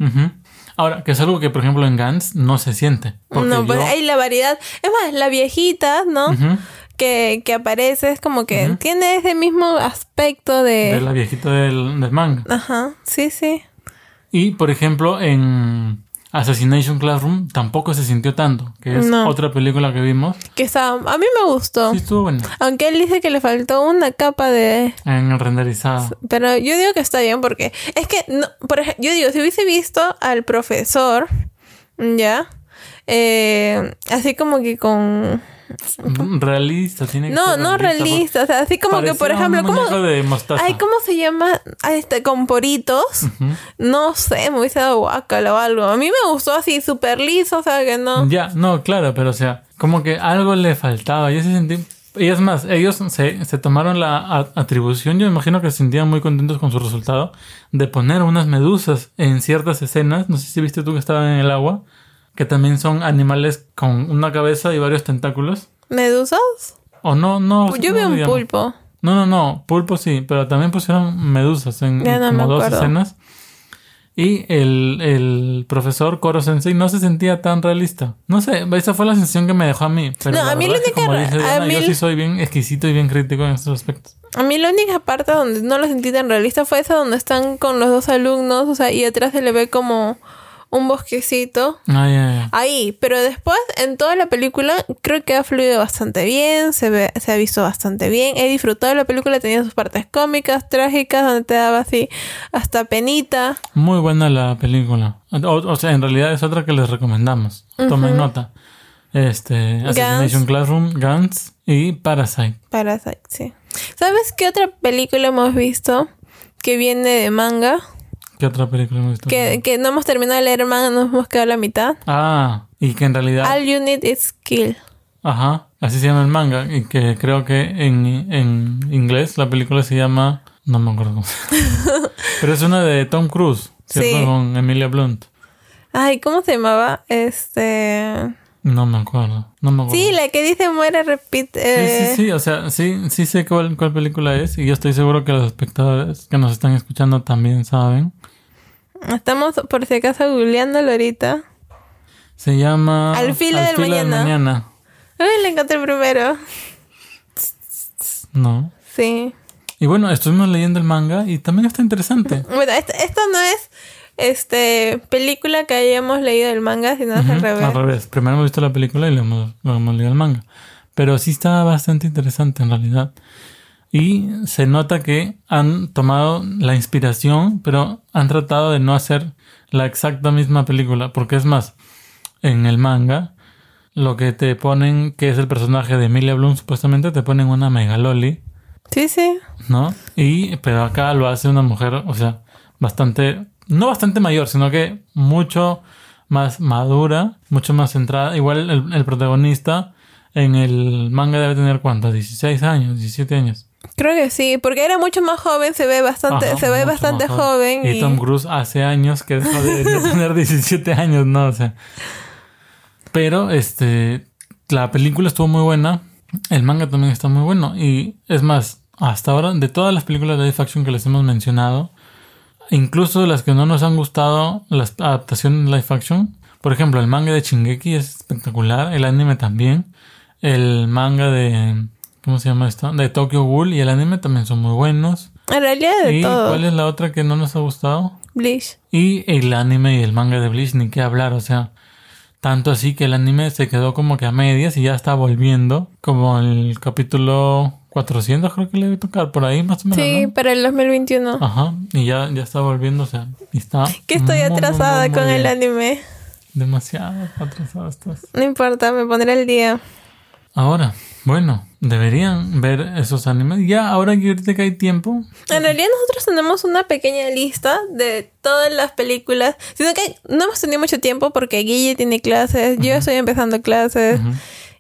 Speaker 2: Ahora, que es algo que, por ejemplo, en Gantz no se siente.
Speaker 1: No, pues
Speaker 2: yo-
Speaker 1: hay la variedad. Es más, la viejita, ¿no?
Speaker 2: Ujú.
Speaker 1: que, que aparece es como que tiene ese mismo aspecto de...
Speaker 2: de la viejita del, del manga.
Speaker 1: Ajá, sí, sí.
Speaker 2: Y, por ejemplo, en Assassination Classroom tampoco se sintió tanto, que es
Speaker 1: No.
Speaker 2: otra película que vimos.
Speaker 1: Que está, a mí me gustó.
Speaker 2: Sí, estuvo buena.
Speaker 1: Aunque él dice que le faltó una capa de...
Speaker 2: En el renderizado.
Speaker 1: Pero yo digo que está bien porque es que, no, por ejemplo, yo digo, si hubiese visto al profesor, ¿ya? Eh, así como que con...
Speaker 2: Realista, tiene que
Speaker 1: No,
Speaker 2: ser
Speaker 1: no realista, o sea, así como que, por ejemplo,
Speaker 2: un
Speaker 1: ¿cómo,
Speaker 2: de mostaza.
Speaker 1: ay, ¿cómo se llama? Ah, Este, con poritos. No sé, me hubiese dado guacala o algo. A mí me gustó así, súper liso, o sea, que no.
Speaker 2: Ya, no, claro, pero o sea, como que algo le faltaba. Yo se sentí. Y es más, ellos se, se tomaron la atribución, yo me imagino que se sentían muy contentos con su resultado, de poner unas medusas en ciertas escenas. No sé si viste tú que estaban en el agua, que también son animales con una cabeza y varios tentáculos.
Speaker 1: ¿Medusas?
Speaker 2: O no, no.
Speaker 1: Yo
Speaker 2: ¿cómo
Speaker 1: vi un pulpo.
Speaker 2: No, no, no, pulpo sí, pero también pusieron medusas en, como dos
Speaker 1: acuerdo.
Speaker 2: escenas. Y el, el profesor Koro Sensei no se sentía tan realista. No sé, esa fue la sensación que me dejó a mí. Pero
Speaker 1: No,
Speaker 2: la
Speaker 1: a mí la
Speaker 2: es que,
Speaker 1: única
Speaker 2: como
Speaker 1: ra-
Speaker 2: dice
Speaker 1: a
Speaker 2: Diana,
Speaker 1: mí
Speaker 2: yo sí soy bien exquisito y bien crítico en estos aspectos.
Speaker 1: A mí la única parte donde no lo sentí tan realista fue esa donde están con los dos alumnos, o sea, y atrás se le ve como un bosquecito.
Speaker 2: Ay, ay.
Speaker 1: Ahí, pero después en toda la película creo que ha fluido bastante bien, se ve, se ha visto bastante bien, he disfrutado la película, tenía sus partes cómicas, trágicas, donde te daba así hasta penita.
Speaker 2: Muy buena la película. O, o sea, en realidad es otra que les recomendamos. Tomen nota. Este, Assassination Classroom, Guns y Parasite.
Speaker 1: Parasite, sí. ¿Sabes qué otra película hemos visto que viene de manga?
Speaker 2: ¿Qué otra película hemos visto?
Speaker 1: Que, que no hemos terminado de leer manga, nos hemos quedado a la mitad.
Speaker 2: Ah, y que en realidad...
Speaker 1: All you need is kill.
Speaker 2: Ajá, así se llama el manga. Y que creo que en, en inglés la película se llama. No me acuerdo cómo se llama. Pero es una de Tom Cruise, ¿cierto?
Speaker 1: Sí.
Speaker 2: Con Emilia Blunt.
Speaker 1: Ay, ¿cómo se llamaba? Este...
Speaker 2: No me acuerdo. No me acuerdo.
Speaker 1: Sí, la que dice muere, repite.
Speaker 2: Sí,
Speaker 1: eh,
Speaker 2: sí, sí, o sea, sí, sí sé cuál, cuál película es y yo estoy seguro que los espectadores que nos están escuchando también saben.
Speaker 1: Estamos por si acaso googleándolo ahorita.
Speaker 2: Se llama
Speaker 1: Al filo del mañana.
Speaker 2: mañana.
Speaker 1: Ay, la encontré primero.
Speaker 2: No.
Speaker 1: Sí.
Speaker 2: Y bueno, estuvimos leyendo el manga y también está interesante.
Speaker 1: Bueno, esta no es este película que hayamos leído el manga, sino al revés.
Speaker 2: Al revés. Primero hemos visto la película y luego hemos, luego hemos leído el manga. Pero sí está bastante interesante en realidad. Y se nota que han tomado la inspiración, pero han tratado de no hacer la exacta misma película. Porque es más, en el manga, lo que te ponen, que es el personaje de Emilia Bloom, supuestamente te ponen una megaloli,
Speaker 1: Sí, sí.
Speaker 2: ¿no? Y, pero acá lo hace una mujer, o sea, bastante, no bastante mayor, sino que mucho más madura, mucho más centrada. Igual el, el protagonista en el manga debe tener cuánto, 16 años, 17 años.
Speaker 1: Creo que sí, porque era mucho más joven, se ve bastante,
Speaker 2: Ajá,
Speaker 1: se ve bastante joven.
Speaker 2: Y
Speaker 1: y-
Speaker 2: Tom Cruise hace años que dejó de, de tener 17 años, ¿no? O sea. Pero, este. La película estuvo muy buena. El manga también está muy bueno. Y es más, hasta ahora, de todas las películas de live action que les hemos mencionado, incluso las que no nos han gustado, las adaptaciones live action, por ejemplo, el manga de Shingeki es espectacular, el anime también, el manga de. ¿Cómo se llama esto? De Tokyo Ghoul y el anime también son muy buenos.
Speaker 1: En realidad de
Speaker 2: ¿Y
Speaker 1: todo.
Speaker 2: cuál es la otra que no nos ha gustado?
Speaker 1: Bleach.
Speaker 2: Y el anime y el manga de Bleach, ni qué hablar, o sea, tanto así que el anime se quedó como que a medias y ya está volviendo, como el capítulo 400 creo que le debe tocar por ahí más o menos.
Speaker 1: Sí,
Speaker 2: ¿no?
Speaker 1: para el 2021.
Speaker 2: Ajá, y ya, ya está volviendo, o sea, y está...
Speaker 1: que estoy
Speaker 2: muy,
Speaker 1: atrasada
Speaker 2: muy, muy
Speaker 1: con el anime.
Speaker 2: Demasiado atrasada estás.
Speaker 1: No importa, me pondré el día.
Speaker 2: Ahora, bueno, deberían ver esos animes. Ya, ahora que ahorita que hay tiempo,
Speaker 1: En realidad nosotros tenemos una pequeña lista de todas las películas, sino que no hemos tenido mucho tiempo porque Guille tiene clases, yo estoy empezando clases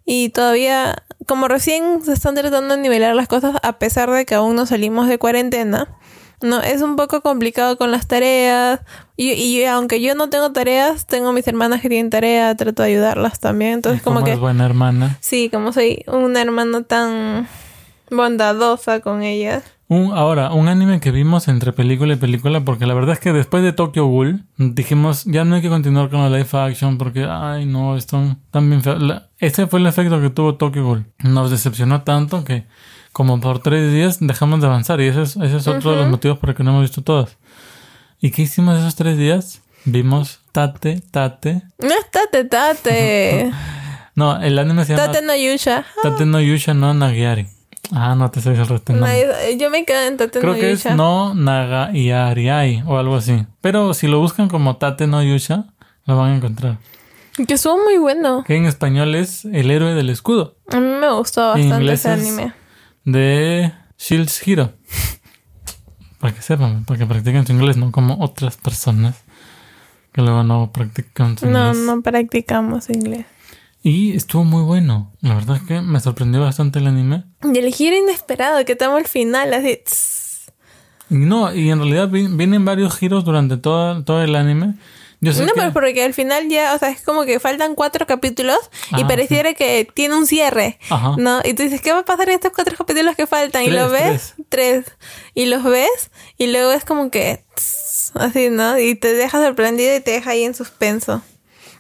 Speaker 1: y todavía, como recién se están tratando de nivelar las cosas a pesar de que aún no salimos de cuarentena, no es un poco complicado con las tareas y, y aunque yo no tengo tareas, tengo mis hermanas que tienen tarea, trato de ayudarlas también, entonces
Speaker 2: como
Speaker 1: como que
Speaker 2: es buena hermana.
Speaker 1: sí, como soy una hermana tan bondadosa con ellas.
Speaker 2: Un, ahora, un anime que vimos entre película y película, porque la verdad es que después de Tokyo Ghoul dijimos, ya no hay que continuar con la live action porque, ay, no, feos. La- Ese fue el efecto que tuvo Tokyo Ghoul. Nos decepcionó tanto que, como por tres días, dejamos de avanzar. Y ese es, ese es otro de los motivos por el que no hemos visto todas. ¿Y qué hicimos esos tres días? Vimos Tate, Tate.
Speaker 1: No es tate tate.
Speaker 2: No, el anime se llama
Speaker 1: tate no yusha.
Speaker 2: Tate no Yusha no Nagiari. Ah, no te sabes el resto.
Speaker 1: Nadie- yo me quedo en tate
Speaker 2: Creo
Speaker 1: no
Speaker 2: que es
Speaker 1: yusha.
Speaker 2: no Naga Iariai o algo así. Pero si lo buscan como Tate no Yusha, lo van a encontrar.
Speaker 1: Que estuvo muy bueno.
Speaker 2: Que en español es El héroe del escudo.
Speaker 1: A mí me gustó bastante ese
Speaker 2: es-
Speaker 1: anime.
Speaker 2: De Shields Hero. para que sepan, para que practiquen su inglés, no como otras personas que luego no practican su
Speaker 1: No,
Speaker 2: inglés.
Speaker 1: no practicamos inglés.
Speaker 2: Y estuvo muy bueno. La verdad es que me sorprendió bastante el anime.
Speaker 1: Y el giro inesperado que estamos al final, así. tss.
Speaker 2: No, y en realidad vi- vienen varios giros durante todo, todo el anime. Yo sé
Speaker 1: No,
Speaker 2: que...
Speaker 1: pero porque al final ya, o sea, es como que faltan cuatro capítulos y
Speaker 2: Ah,
Speaker 1: pareciera que tiene un cierre.
Speaker 2: Ajá.
Speaker 1: ¿No? Y tú dices, ¿qué va a pasar en estos cuatro capítulos que faltan? y
Speaker 2: Tres,
Speaker 1: lo ves, tres. Y los ves, y luego es como que, tss, así, ¿no? Y te deja sorprendido y te deja ahí en suspenso.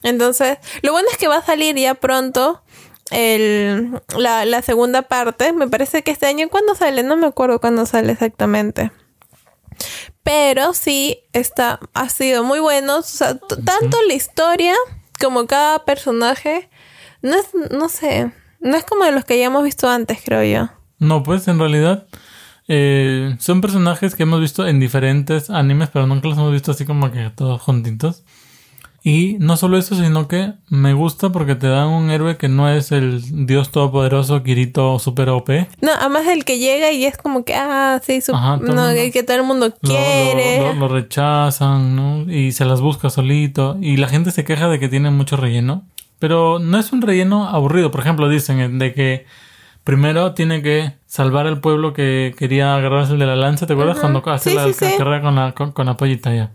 Speaker 1: Entonces, lo bueno es que va a salir ya pronto el, la, la segunda parte. Me parece que este año, ¿cuándo sale? No me acuerdo cuándo sale exactamente. Pero sí, está, ha sido muy bueno. O sea, tanto la historia como cada personaje. No es, no sé, no es como de los que ya hemos visto antes, creo yo.
Speaker 2: No, pues en realidad eh, son personajes que hemos visto en diferentes animes, pero nunca los hemos visto así como que todos juntitos. Y no solo eso, sino que me gusta porque te dan un héroe que no es el dios todopoderoso Kirito super OP.
Speaker 1: No, además el que llega y es como que, ah, sí, su-
Speaker 2: Ajá,
Speaker 1: no, el que todo el mundo
Speaker 2: Lo,
Speaker 1: quiere.
Speaker 2: lo- lo- lo rechazan, ¿no? Y se las busca solito. Y la gente se queja de que tiene mucho relleno. Pero no es un relleno aburrido. Por ejemplo, dicen eh, de que primero tiene que salvar al pueblo que quería agarrarse el de la lanza. ¿Te acuerdas? Cuando hace
Speaker 1: Sí,
Speaker 2: la
Speaker 1: sí,
Speaker 2: ca-
Speaker 1: sí.
Speaker 2: carrera con la, con, con la pollita ya.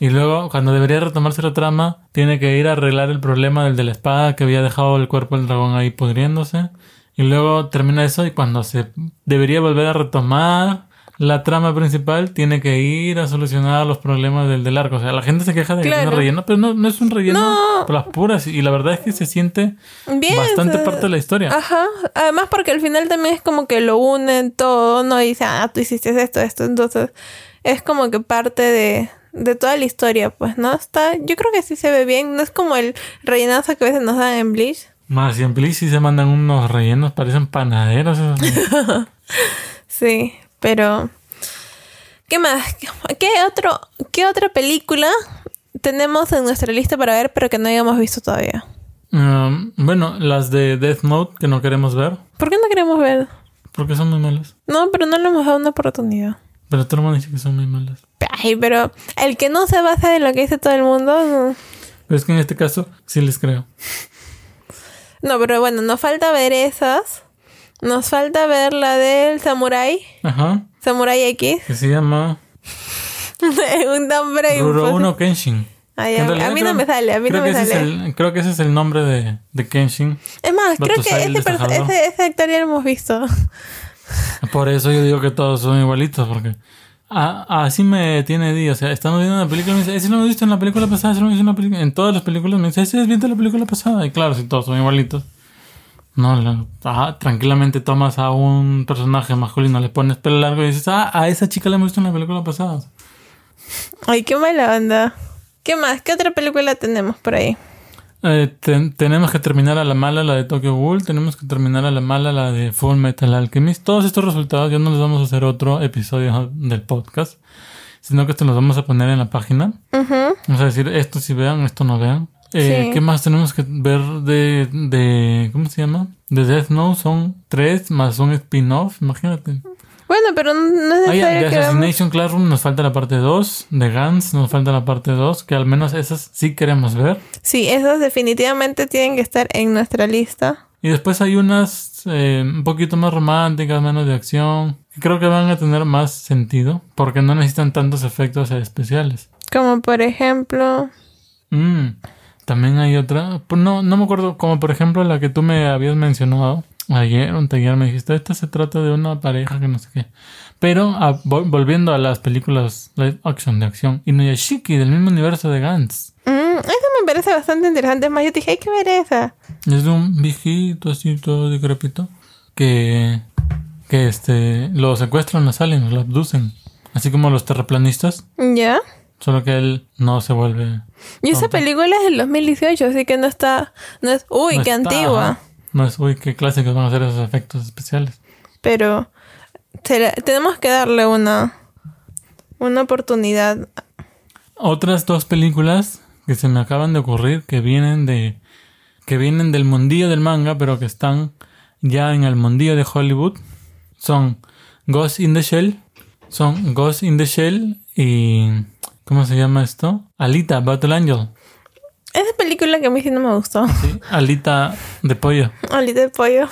Speaker 2: Y luego, cuando debería retomarse la trama, tiene que ir a arreglar el problema del de la espada que había dejado el cuerpo del dragón ahí pudriéndose. Y luego termina eso y cuando se debería volver a retomar la trama principal, tiene que ir a solucionar los problemas del del arco. O sea, la gente se queja de que
Speaker 1: Claro.
Speaker 2: tiene relleno, pero no, no es un relleno
Speaker 1: No.
Speaker 2: por las puras. Y la verdad es que se siente
Speaker 1: Bien.
Speaker 2: bastante
Speaker 1: o sea,
Speaker 2: parte de la historia.
Speaker 1: Ajá. Además porque al final también es como que lo unen todo, ¿no? Y dice, ah, tú hiciste esto, esto. Entonces, es como que parte de, de toda la historia, pues, ¿no? Está, yo creo que sí se ve bien. No es como el rellenazo que a veces nos dan en Bleach.
Speaker 2: Más, y en Bleach sí se mandan unos rellenos, parecen panaderos. esos.
Speaker 1: Sí, pero... ¿Qué más? ¿Qué, otro, ¿Qué otra película tenemos en nuestra lista para ver pero que no hayamos visto todavía?
Speaker 2: Um, bueno, las de Death Note que no queremos ver.
Speaker 1: ¿Por qué no queremos ver?
Speaker 2: Porque son muy malas.
Speaker 1: No, pero no le hemos dado una oportunidad.
Speaker 2: Pero todo el mundo dice que son muy malas.
Speaker 1: Ay, pero el que no se basa en lo que dice todo el mundo. No,
Speaker 2: Pero es que en este caso sí les creo.
Speaker 1: No, pero bueno, nos falta ver esas. Nos falta ver la del Samurai.
Speaker 2: Ajá.
Speaker 1: Samurai X.
Speaker 2: Que se llama
Speaker 1: Un nombre
Speaker 2: Ruro
Speaker 1: imposible.
Speaker 2: Uno Kenshin.
Speaker 1: Ay, a, a mí
Speaker 2: creo-
Speaker 1: no me sale, a mí no me sale.
Speaker 2: Es el, creo que ese es el nombre de, de Kenshin.
Speaker 1: Es más, creo que ese, ese, ese actor ya lo hemos visto.
Speaker 2: Por eso yo digo que todos son igualitos, porque así me tiene día. O sea, estamos viendo una película y me dice, ese lo hemos visto en la película pasada, ese lo hemos visto en la. En todas las películas me dice, ese es bien de la película pasada. Y claro, si todos son igualitos. No, tranquilamente tomas a un personaje masculino, le pones pelo largo y dices, ah, a esa chica la hemos visto en la película pasada.
Speaker 1: Ay, qué mala onda. ¿Qué más? ¿Qué otra película tenemos por ahí?
Speaker 2: Eh, ten- tenemos que terminar a la mala la de Tokyo Ghoul, tenemos que terminar a la mala la de Full Metal Alchemist. Todos estos resultados ya no les vamos a hacer otro episodio del podcast, sino que esto los vamos a poner en la página.
Speaker 1: Ujú.
Speaker 2: Vamos a decir esto si vean, esto no vean. Eh,
Speaker 1: Sí.
Speaker 2: ¿Qué más tenemos que ver de, de... ¿Cómo se llama? De Death Note son tres más un spin-off, imagínate.
Speaker 1: Bueno, pero no es necesario
Speaker 2: de
Speaker 1: que veamos-
Speaker 2: Assassination Classroom nos falta la parte 2, de Guns nos falta la parte 2, que al menos esas sí queremos ver.
Speaker 1: Sí, esas definitivamente tienen que estar en nuestra lista.
Speaker 2: Y después hay unas eh, un poquito más románticas, menos de acción, que creo que van a tener más sentido, porque no necesitan tantos efectos especiales.
Speaker 1: Como por ejemplo...
Speaker 2: Mm, también hay otra, pues no, no me acuerdo, como por ejemplo la que tú me habías mencionado ayer, o ayer me dijiste, esta se trata de una pareja que no sé qué. Pero ah, vol- volviendo a las películas live action de acción, Inuyashiki del mismo universo de Gantz.
Speaker 1: Mm, esa me parece bastante interesante. Es más, yo dije, hay que ver esa.
Speaker 2: Es de un viejito así todo decrépito que, que este, lo secuestran, lo salen, lo abducen. Así como los terraplanistas,
Speaker 1: ¿Ya?
Speaker 2: solo que él no se vuelve.
Speaker 1: Y esa
Speaker 2: tonto.
Speaker 1: película es del 2018, así que no está... No es... Uy,
Speaker 2: no
Speaker 1: qué
Speaker 2: está,
Speaker 1: antigua.
Speaker 2: ajá. No es, uy, qué clásicos van a ser esos efectos especiales.
Speaker 1: Pero tenemos que darle una... Una oportunidad.
Speaker 2: Otras dos películas que se me acaban de ocurrir que vienen de que vienen del mundillo del manga, pero que están ya en el mundillo de Hollywood, son Ghost in the Shell, son Ghost in the Shell y ¿cómo se llama esto? Alita Battle Angel,
Speaker 1: Esa película que a mí sí no me gustó.
Speaker 2: ¿sí? Alita de pollo.
Speaker 1: Alita de pollo.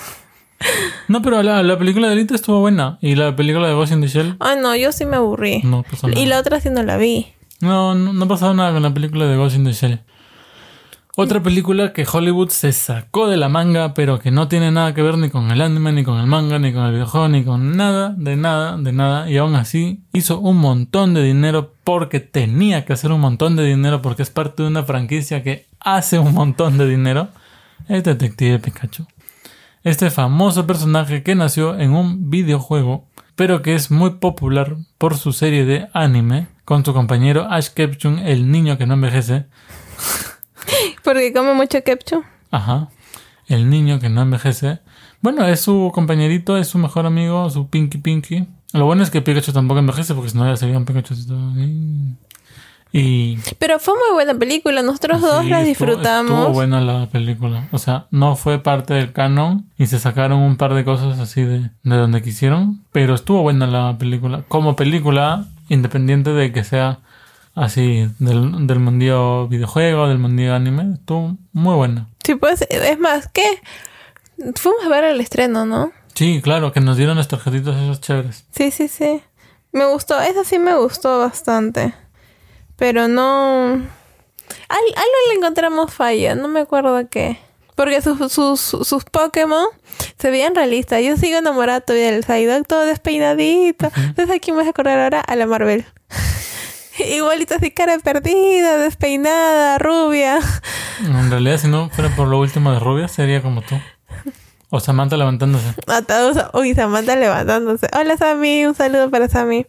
Speaker 2: No, pero la, la película de Alita estuvo buena y la película de Ghost in the Shell
Speaker 1: Ay, no, yo sí me aburrí.
Speaker 2: no pasó nada.
Speaker 1: Y la otra sí no la vi.
Speaker 2: No, no, no pasado nada con la película de Ghost in the Shell. Otra película que Hollywood se sacó de la manga, pero que no tiene nada que ver ni con el anime, ni con el manga, ni con el videojuego, ni con nada, de nada, de nada. Y aún así hizo un montón de dinero porque tenía que hacer un montón de dinero porque es parte de una franquicia que hace un montón de dinero. Es Detective Pikachu. Este famoso personaje que nació en un videojuego, pero que es muy popular por su serie de anime, con su compañero Ash Ketchum, el niño que no envejece.
Speaker 1: Porque come mucho ketchup.
Speaker 2: Ajá. El niño que no envejece. Bueno, es su compañerito, es su mejor amigo, su Pinky Pinky. Lo bueno es que Pikachu tampoco envejece, porque si no ya sería un Pikachu. Y
Speaker 1: Pero fue muy buena película. Nosotros dos la
Speaker 2: estuvo-
Speaker 1: disfrutamos.
Speaker 2: Estuvo buena la película. O sea, no fue parte del canon y se sacaron un par de cosas así de, de donde quisieron. Pero estuvo buena la película. Como película, independiente de que sea así del, del mundillo videojuego, del mundillo anime, estuvo muy buena.
Speaker 1: Sí, pues, es más, ¿qué? Fuimos a ver el estreno, ¿no?
Speaker 2: Sí, claro, que nos dieron las tarjetitas esas chéveres.
Speaker 1: Sí, sí, sí. Me gustó, esa sí me gustó bastante. Pero no... Al, algo le encontramos falla, no me acuerdo qué. Porque sus, sus, sus Pokémon se veían realistas. Yo sigo enamorada todavía del Psyduck, todo despeinadito. Entonces, ¿a quién me vas a acordar ahora? A la Marvel. Igualito así, cara perdida, despeinada, rubia.
Speaker 2: En realidad, si no fuera por lo último de Rubia, sería como tú. O Samantha levantándose.
Speaker 1: Uy, Samantha levantándose. Hola, Sammy, un saludo para Sammy.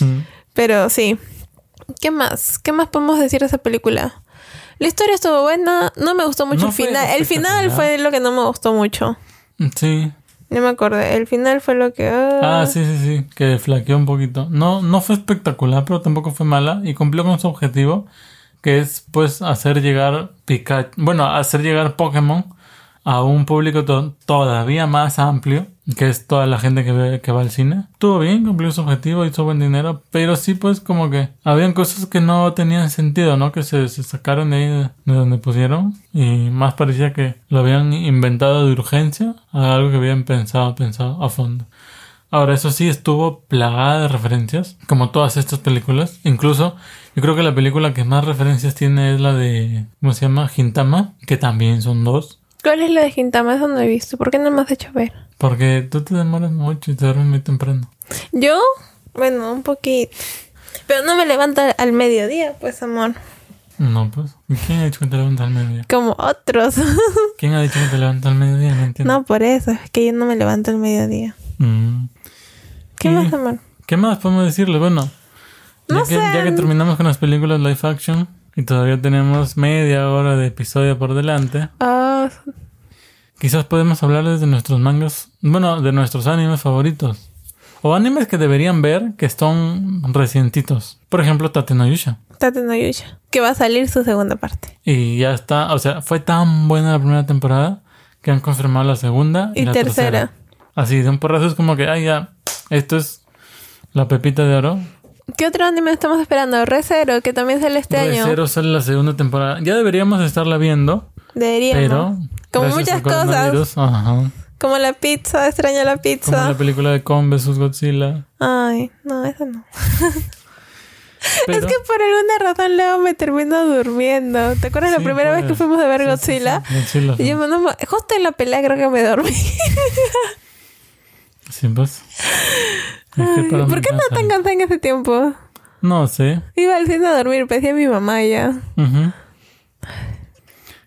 Speaker 2: Mm.
Speaker 1: Pero sí. ¿Qué más? ¿Qué más podemos decir de esa película? La historia estuvo buena, no me gustó mucho
Speaker 2: No
Speaker 1: el final. El final fue lo que no me gustó mucho.
Speaker 2: Sí.
Speaker 1: No me acordé. El final fue lo que. ah.
Speaker 2: Ah, sí, sí, sí, que flaqueó un poquito. No, no fue espectacular, pero tampoco fue mala y cumplió con su objetivo. que es pues hacer llegar Pikachu, bueno, hacer llegar Pokémon a un público to- todavía más amplio, que es toda la gente que, ve, que va al cine. Estuvo bien, cumplió su objetivo, hizo buen dinero, pero sí pues como que habían cosas que no tenían sentido, ¿no? Que se, se sacaron de ahí de, de donde pusieron y más parecía que lo habían inventado de urgencia a algo que habían pensado, pensado a fondo. Ahora, eso sí, estuvo plagada de referencias, como todas estas películas. Incluso, yo creo que la película que más referencias tiene es la de, ¿cómo se llama? Gintama, que también son dos.
Speaker 1: ¿Cuál es la de Gintama? Eso no he visto. ¿Por qué no me has hecho ver?
Speaker 2: Porque tú te demoras mucho y te duermes muy temprano.
Speaker 1: Yo, bueno, un poquito. Pero no me levanto al mediodía, pues, amor.
Speaker 2: No, pues. ¿y ¿Quién ha dicho que te levantas al mediodía?
Speaker 1: Como otros.
Speaker 2: ¿Quién ha dicho que te levantas al mediodía? No entiendo.
Speaker 1: no, por eso. Es que yo no me levanto al mediodía.
Speaker 2: Mm.
Speaker 1: ¿Qué
Speaker 2: Y-
Speaker 1: más, amor?
Speaker 2: ¿Qué más podemos decirle? Bueno, ya, que, ya que terminamos con las películas live action y todavía tenemos media hora de episodio por delante,
Speaker 1: Ah,
Speaker 2: quizás podemos hablarles de nuestros mangas, bueno, de nuestros animes favoritos. O animes que deberían ver que son recientitos. Por ejemplo, Tate no Yusha.
Speaker 1: Tate no Yusha. Que va a salir su segunda parte.
Speaker 2: Y ya está, o sea, fue tan buena la primera temporada que han confirmado la segunda y,
Speaker 1: Y
Speaker 2: la
Speaker 1: tercera.
Speaker 2: tercera. Así, de un porrazo es como que, ay, ya, esto es la pepita de oro.
Speaker 1: ¿Qué otro anime estamos esperando? Recero, que también sale este año.
Speaker 2: Cero sale la segunda temporada. Ya deberíamos estarla viendo,
Speaker 1: Deberíamos.
Speaker 2: pero...
Speaker 1: Como muchas
Speaker 2: coronavirus, Ajá.
Speaker 1: Como la pizza, extraño la
Speaker 2: Como
Speaker 1: pizza.
Speaker 2: la película de Kong vs. Godzilla.
Speaker 1: Ay, no, eso no.
Speaker 2: Pero,
Speaker 1: Es que por alguna razón luego me termino durmiendo. ¿Te acuerdas la
Speaker 2: Sí,
Speaker 1: primera vez
Speaker 2: pues.
Speaker 1: que fuimos a ver
Speaker 2: Sí,
Speaker 1: Godzilla?
Speaker 2: sí, Godzilla,
Speaker 1: Y yo, no, justo en la pelea creo que me dormí.
Speaker 2: Para
Speaker 1: ¿Por qué no tan cansada en ese tiempo?
Speaker 2: No sé.
Speaker 1: Iba al cine a dormir, pedía a mi mamá ya.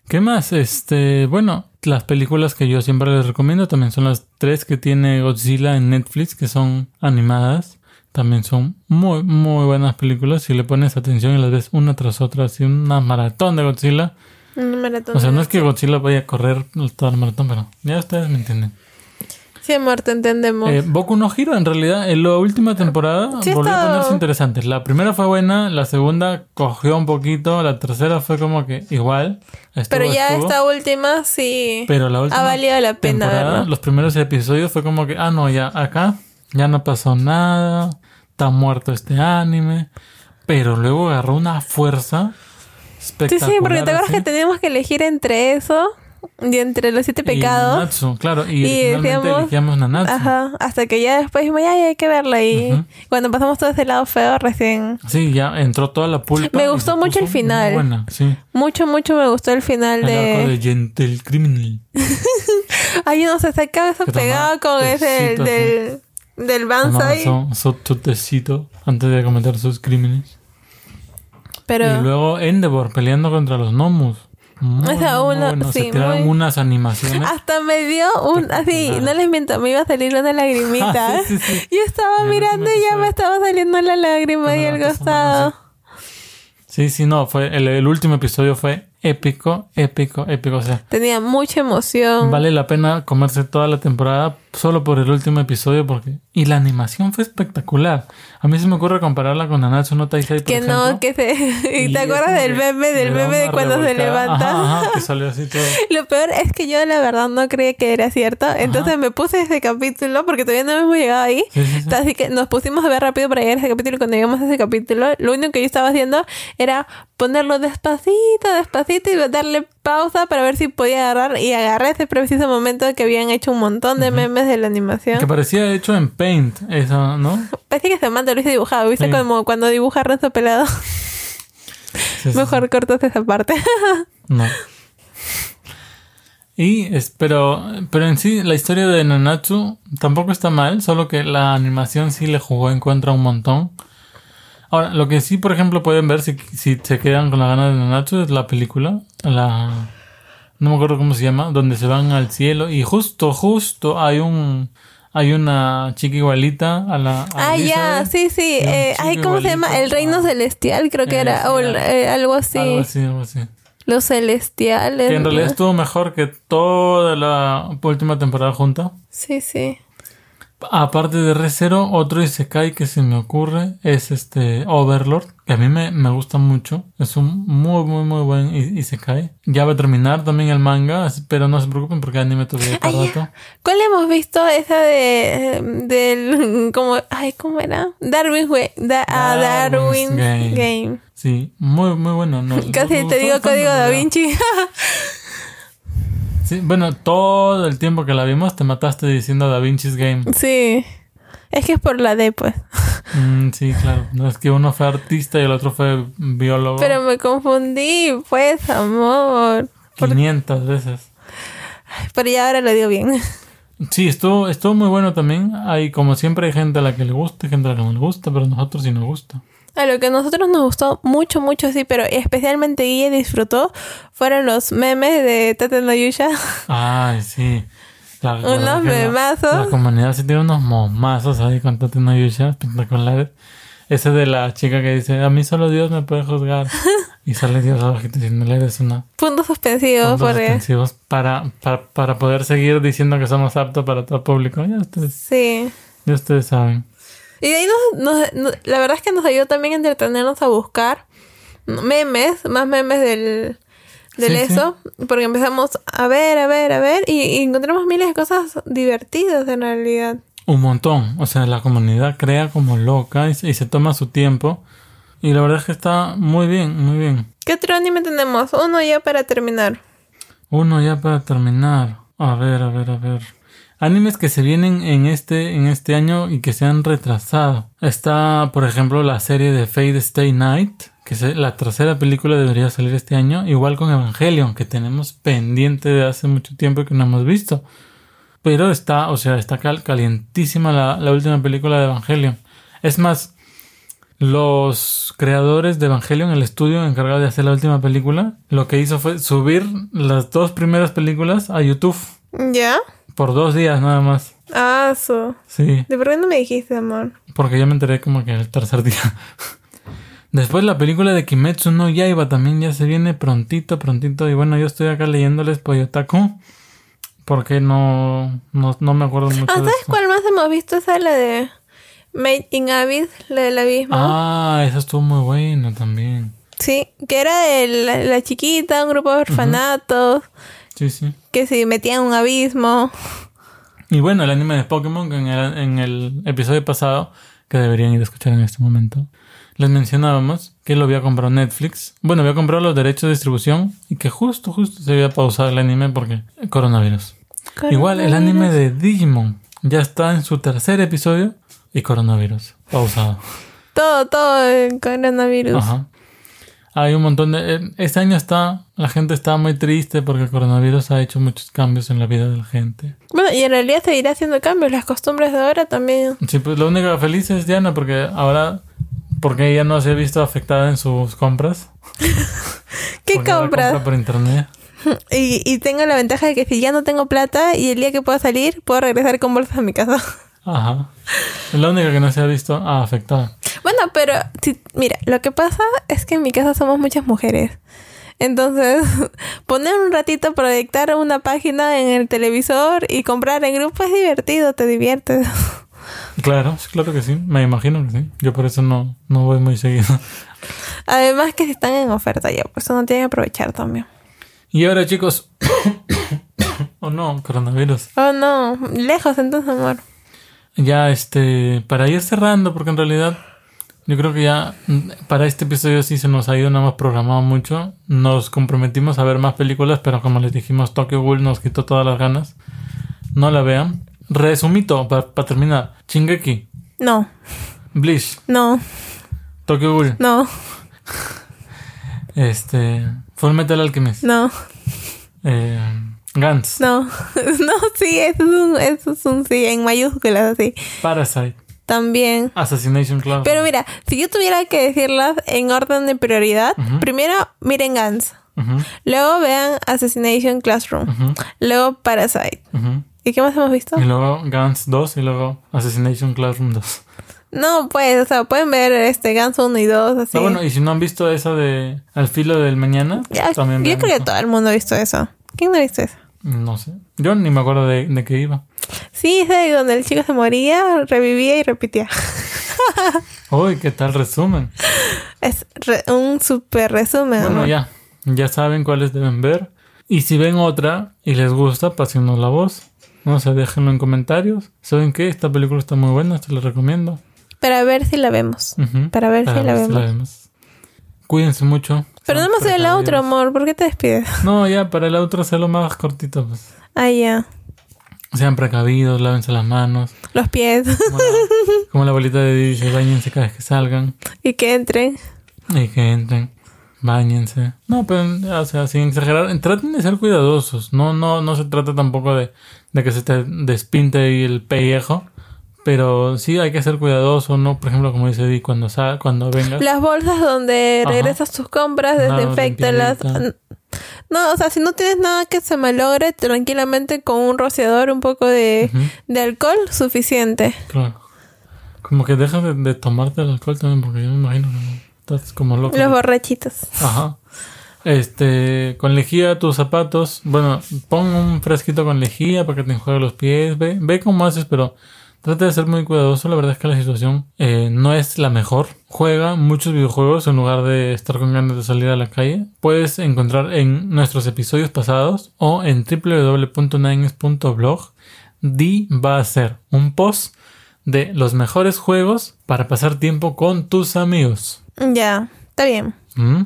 Speaker 2: ¿Qué más? Este, bueno, las películas que yo siempre les recomiendo también son las tres que tiene Godzilla en Netflix, que son animadas. También son muy, muy buenas películas. Si le pones atención y las ves una tras otra, así una maratón de Godzilla.
Speaker 1: Un maratón.
Speaker 2: O sea, no es que Godzilla vaya a correr toda la maratón, pero ya ustedes me entienden.
Speaker 1: Sí, amor, te entendemos.
Speaker 2: Eh, Boku no Hero, en realidad, en la última temporada
Speaker 1: Sí,
Speaker 2: volvió a ponerse interesante. La primera fue buena, la segunda cogió un poquito, la tercera fue como que igual. estuvo,
Speaker 1: Pero ya
Speaker 2: estuvo.
Speaker 1: esta última sí
Speaker 2: Pero la última
Speaker 1: ha valido la pena
Speaker 2: los primeros episodios fue como que, ah, no, ya acá ya no pasó nada, está muerto este anime. Pero luego agarró una fuerza
Speaker 1: Sí,
Speaker 2: espectacular.
Speaker 1: sí, porque te acuerdas
Speaker 2: así.
Speaker 1: que teníamos que elegir entre eso y entre los siete
Speaker 2: Y
Speaker 1: pecados.
Speaker 2: Nanatsu, claro, y,
Speaker 1: Y decíamos-
Speaker 2: Nanatsu.
Speaker 1: Ajá, hasta que ya después dijimos, ya, ya hay que verla. Y
Speaker 2: Ujú.
Speaker 1: cuando pasamos todo ese lado feo, recién.
Speaker 2: Sí, ya entró toda la pulpa.
Speaker 1: Me
Speaker 2: y
Speaker 1: gustó mucho el final.
Speaker 2: muy Buena, sí.
Speaker 1: Mucho, mucho me gustó el final
Speaker 2: El arco
Speaker 1: de.
Speaker 2: de Gentle Criminal.
Speaker 1: Ay, no se acaba eso pegado con ese del, del
Speaker 2: Tomaba
Speaker 1: Banzai.
Speaker 2: su, su tecito antes de cometer sus crímenes.
Speaker 1: Pero.
Speaker 2: Y luego Endeavor peleando contra los Nomus. Muy,
Speaker 1: O sea,
Speaker 2: muy bueno.
Speaker 1: sí,
Speaker 2: Se tiraron
Speaker 1: muy-
Speaker 2: unas animaciones.
Speaker 1: Hasta me dio un, así, no les miento, me iba a salir una lagrimita.
Speaker 2: Ah, sí.
Speaker 1: Yo estaba mirando y ya me estaba saliendo la lágrima
Speaker 2: Cuando
Speaker 1: y el costado.
Speaker 2: Sí, sí, no. fue el, el último episodio fue épico, épico, épico. O sea,
Speaker 1: Tenía mucha emoción.
Speaker 2: vale la pena comerse toda la temporada solo por el último episodio porque... Y la animación fue espectacular. A mí se me ocurre compararla con Nanatsu no Taisai, por
Speaker 1: que
Speaker 2: ejemplo.
Speaker 1: no, que se... ¿Y
Speaker 2: Y
Speaker 1: te acuerdas del meme, del meme de cuando se levanta?
Speaker 2: Ajá, ajá, que salió así todo.
Speaker 1: Lo peor es que yo la verdad no creía que era cierto. Entonces me puse ese capítulo porque todavía no hemos llegado ahí.
Speaker 2: Sí, sí, sí.
Speaker 1: Así que nos pusimos a ver rápido para llegar a ese capítulo. Y cuando llegamos a ese capítulo, lo único que yo estaba haciendo era ponerlo despacito, despacito y darle pausa para ver si podía agarrar. Y agarré ese preciso momento que habían hecho un montón de memes de la animación.
Speaker 2: Que parecía hecho en Paint, eso, ¿no?
Speaker 1: Parece que se manda lo hice dibujado. ¿Viste?
Speaker 2: Sí.
Speaker 1: Como cuando dibuja Renzo Pelado.
Speaker 2: Sí, sí,
Speaker 1: Mejor cortas esa parte.
Speaker 2: No. Y es, pero, pero en sí la historia de Nanatsu tampoco está mal, solo que la animación sí le jugó en contra un montón. Ahora, lo que sí, por ejemplo, pueden ver si, si se quedan con la gana de Nanatsu es la película, la no me acuerdo cómo se llama, donde se van al cielo y justo, justo hay un hay una chica igualita a la a
Speaker 1: Ah, ya, sí, sí. Eh, ay, ¿cómo se llama? El reino
Speaker 2: a-
Speaker 1: celestial, creo que era. O
Speaker 2: algo-
Speaker 1: eh, algo así.
Speaker 2: Algo así, algo así.
Speaker 1: Los celestiales.
Speaker 2: Que en realidad estuvo mejor que toda la última temporada junta.
Speaker 1: Sí, sí.
Speaker 2: Aparte de Re:Zero, otro Isekai que se me ocurre es este Overlord, que a mí me, me gusta mucho. Es un muy, muy, muy buen Isekai. Ya va a terminar también el manga, pero no se preocupen porque el anime todavía está
Speaker 1: Ay,
Speaker 2: rato.
Speaker 1: ¿Cuál hemos visto? Esa de. del. como. Ay, ¿cómo era? Darwin, da- ah,
Speaker 2: Darwin's
Speaker 1: Darwin's
Speaker 2: Game.
Speaker 1: Game.
Speaker 2: Sí, muy, muy bueno. No,
Speaker 1: Casi
Speaker 2: no-
Speaker 1: te digo código da Vinci.
Speaker 2: Sí, bueno, todo el tiempo que la vimos te mataste diciendo Da Vinci's Game.
Speaker 1: sí. Es que es por la D, pues.
Speaker 2: Mm, sí, claro. No es que uno fue artista y el otro fue biólogo.
Speaker 1: Pero me confundí, pues, amor.
Speaker 2: 500 veces.
Speaker 1: Pero ya ahora lo digo bien.
Speaker 2: Sí, estuvo, estuvo muy bueno también. Hay, como siempre, hay gente a la que le gusta y gente a la que no le gusta, pero a nosotros sí nos gusta.
Speaker 1: A lo que a nosotros nos gustó mucho, mucho, sí, pero especialmente Guille disfrutó fueron los memes de Tate no Yusha.
Speaker 2: Ay, sí. La,
Speaker 1: Unos
Speaker 2: la-
Speaker 1: memazos.
Speaker 2: La, comunidad sí tiene unos momazos ahí con Tati no Yusha, espectaculares. Ese de la chica que dice, a mí solo Dios me puede juzgar. y sale Dios abajito diciéndole, eres una...
Speaker 1: Puntos suspensivos,
Speaker 2: puntos
Speaker 1: porque.
Speaker 2: suspensivos para, para, para poder seguir diciendo que somos aptos para todo público. Ya ustedes,
Speaker 1: Sí.
Speaker 2: ya ustedes saben.
Speaker 1: Y de ahí nos, nos- la verdad es que nos ayudó también a entretenernos a buscar memes, más memes del, del
Speaker 2: Sí, sí.
Speaker 1: eso, porque empezamos a ver, a ver, a ver, y, y encontramos miles de cosas divertidas en realidad.
Speaker 2: Un montón. O sea, la comunidad crea como loca y y se toma su tiempo. Y la verdad es que está muy bien, muy bien.
Speaker 1: ¿Qué otro anime tenemos? Uno ya para terminar.
Speaker 2: Uno ya para terminar. A ver, a ver, a ver. Animes que se vienen en este, en este año y que se han retrasado. Está, por ejemplo, la serie de Fate Stay Night, que se- la tercera película debería salir este año. Igual con Evangelion, que tenemos pendiente de hace mucho tiempo y que no hemos visto. Pero está, o sea, está cal- calientísima la, la última película de Evangelion. Es más, los creadores de Evangelion, el estudio encargado de hacer la última película, lo que hizo fue subir las dos primeras películas a YouTube
Speaker 1: ¿Ya?
Speaker 2: Por dos días nada más.
Speaker 1: Ah, su.
Speaker 2: Sí,
Speaker 1: ¿De por qué no me dijiste, amor?
Speaker 2: porque yo me enteré como que el tercer día. Después la película de Kimetsu no Yaiba también ya se viene prontito, prontito. Y bueno, yo estoy acá leyéndoles Poyotaku. Porque no, no, no me acuerdo mucho
Speaker 1: Ah,
Speaker 2: de
Speaker 1: ¿sabes
Speaker 2: esto.
Speaker 1: cuál más hemos visto? Esa la de Made in Abyss, la del abismo.
Speaker 2: Ah, esa estuvo muy buena también.
Speaker 1: Sí, que era de la, la chiquita, un grupo de orfanatos,
Speaker 2: Sí, sí.
Speaker 1: que se metían en un abismo.
Speaker 2: Y bueno, el anime de Pokémon que en el, en el episodio pasado, que deberían ir a escuchar en este momento, les mencionábamos que lo había comprado Netflix. Bueno, había comprado los derechos de distribución y que justo, justo se había pausado el anime porque el coronavirus. Igual el anime de Digimon ya está en su tercer episodio y coronavirus. Pausado.
Speaker 1: Todo, todo en coronavirus.
Speaker 2: Ajá. Hay un montón de... eh, Este año está... La gente está muy triste porque el coronavirus ha hecho muchos cambios en la vida de la gente.
Speaker 1: Bueno, y en realidad seguirá haciendo cambios. Las costumbres de ahora también.
Speaker 2: Sí, pues la única feliz es Diana porque ahora... Porque ella no se ha visto afectada en sus compras.
Speaker 1: ¿Qué
Speaker 2: Porque
Speaker 1: compras?
Speaker 2: compra por internet.
Speaker 1: Y, y tengo la ventaja de que si ya no tengo plata y el día que pueda salir, puedo regresar con bolsas a mi casa.
Speaker 2: Ajá. Es la única que no se ha visto ah, afectada.
Speaker 1: Bueno, pero si, mira, lo que pasa es que en mi casa somos muchas mujeres. Entonces, poner un ratito, proyectar una página en el televisor y comprar en grupo es divertido, te diviertes.
Speaker 2: Claro, claro que sí. Me imagino que sí. Yo por eso no, no voy muy seguido.
Speaker 1: Además que si están en oferta ya, pues uno tiene que aprovechar también.
Speaker 2: Y ahora chicos... oh no, coronavirus.
Speaker 1: Oh no, lejos entonces, amor.
Speaker 2: Ya, este, para ir cerrando, porque en realidad yo creo que ya mm, para este episodio sí se nos ha ido, no hemos programado mucho. Nos comprometimos a ver más películas, pero como les dijimos, Tokyo Ghoul nos quitó todas las ganas. No la vean. Resumito, para terminar. Shingeki,
Speaker 1: No,
Speaker 2: Bleach,
Speaker 1: no,
Speaker 2: Tokyo Ghoul,
Speaker 1: no,
Speaker 2: este, Full Metal Alchemist,
Speaker 1: no,
Speaker 2: eh, Gantz,
Speaker 1: no. No, sí, eso es un, eso es un sí, en mayúsculas así.
Speaker 2: Parasite,
Speaker 1: También.
Speaker 2: Assassination Classroom.
Speaker 1: Pero mira, si yo tuviera que decirlas en orden de prioridad, primero miren Gans,
Speaker 2: Ujú,
Speaker 1: luego vean Assassination Classroom,
Speaker 2: ujú,
Speaker 1: luego Parasite. ¿Y qué más hemos visto?
Speaker 2: Y luego Gantz 2 y luego Assassination Classroom 2.
Speaker 1: No, pues, o sea, pueden ver este Gans 1 y 2, así.
Speaker 2: Ah, bueno, y si no han visto esa de Al filo del mañana,
Speaker 1: Ya,
Speaker 2: también
Speaker 1: yo creo que
Speaker 2: eso.
Speaker 1: todo el mundo ha visto eso. ¿Quién no ha visto eso?
Speaker 2: No sé. Yo ni me acuerdo de, de qué iba.
Speaker 1: Sí, es de donde el chico se moría, revivía y repetía.
Speaker 2: Uy, ¿qué tal resumen?
Speaker 1: Es re- un super resumen.
Speaker 2: Bueno,
Speaker 1: amor.
Speaker 2: ya. Ya saben cuáles deben ver. Y si ven otra y les gusta, pásenos la voz. No sé, déjenlo en comentarios. ¿Saben qué? Esta película está muy buena, te la recomiendo.
Speaker 1: Para ver si la vemos. Para ver
Speaker 2: Para
Speaker 1: si la vemos.
Speaker 2: Cuídense mucho.
Speaker 1: Pero no hemos ido el outro, amor. ¿Por qué te despides?
Speaker 2: No, ya, para el outro hacerlo más cortito, pues.
Speaker 1: Ah, ya.
Speaker 2: Sean precavidos, lávense las manos.
Speaker 1: Los pies.
Speaker 2: Como la, como la bolita de dice, bañense cada vez que salgan.
Speaker 1: y que entren.
Speaker 2: Y que entren. Báñense. No, pero, o sea, sin exagerar, traten de ser cuidadosos. No, no, no se trata tampoco de, de que se te despinte ahí el pellejo. Pero sí hay que ser cuidadoso, ¿no? Por ejemplo, como dice Di, cuando, sa cuando vengas.
Speaker 1: Las bolsas donde
Speaker 2: Ajá.
Speaker 1: regresas tus compras, desinfectalas. No, o sea, si no tienes nada que se malogre, tranquilamente con un rociador, un poco de, de alcohol, suficiente.
Speaker 2: claro. Como que dejas de, de tomarte el alcohol también, porque yo me imagino que estás como loco.
Speaker 1: Los borrachitos.
Speaker 2: Ajá. Este, con lejía tus zapatos. Bueno, pon un fresquito con lejía para que te enjuague los pies. Ve, ve cómo haces, pero trata de ser muy cuidadoso. La verdad es que la situación eh, no es la mejor. Juega muchos videojuegos en lugar de estar con ganas de salir a la calle. Puedes encontrar en nuestros episodios pasados o en www.nines.blog. Di va a hacer un post de los mejores juegos para pasar tiempo con tus amigos.
Speaker 1: Ya, está bien.
Speaker 2: ¿Mm?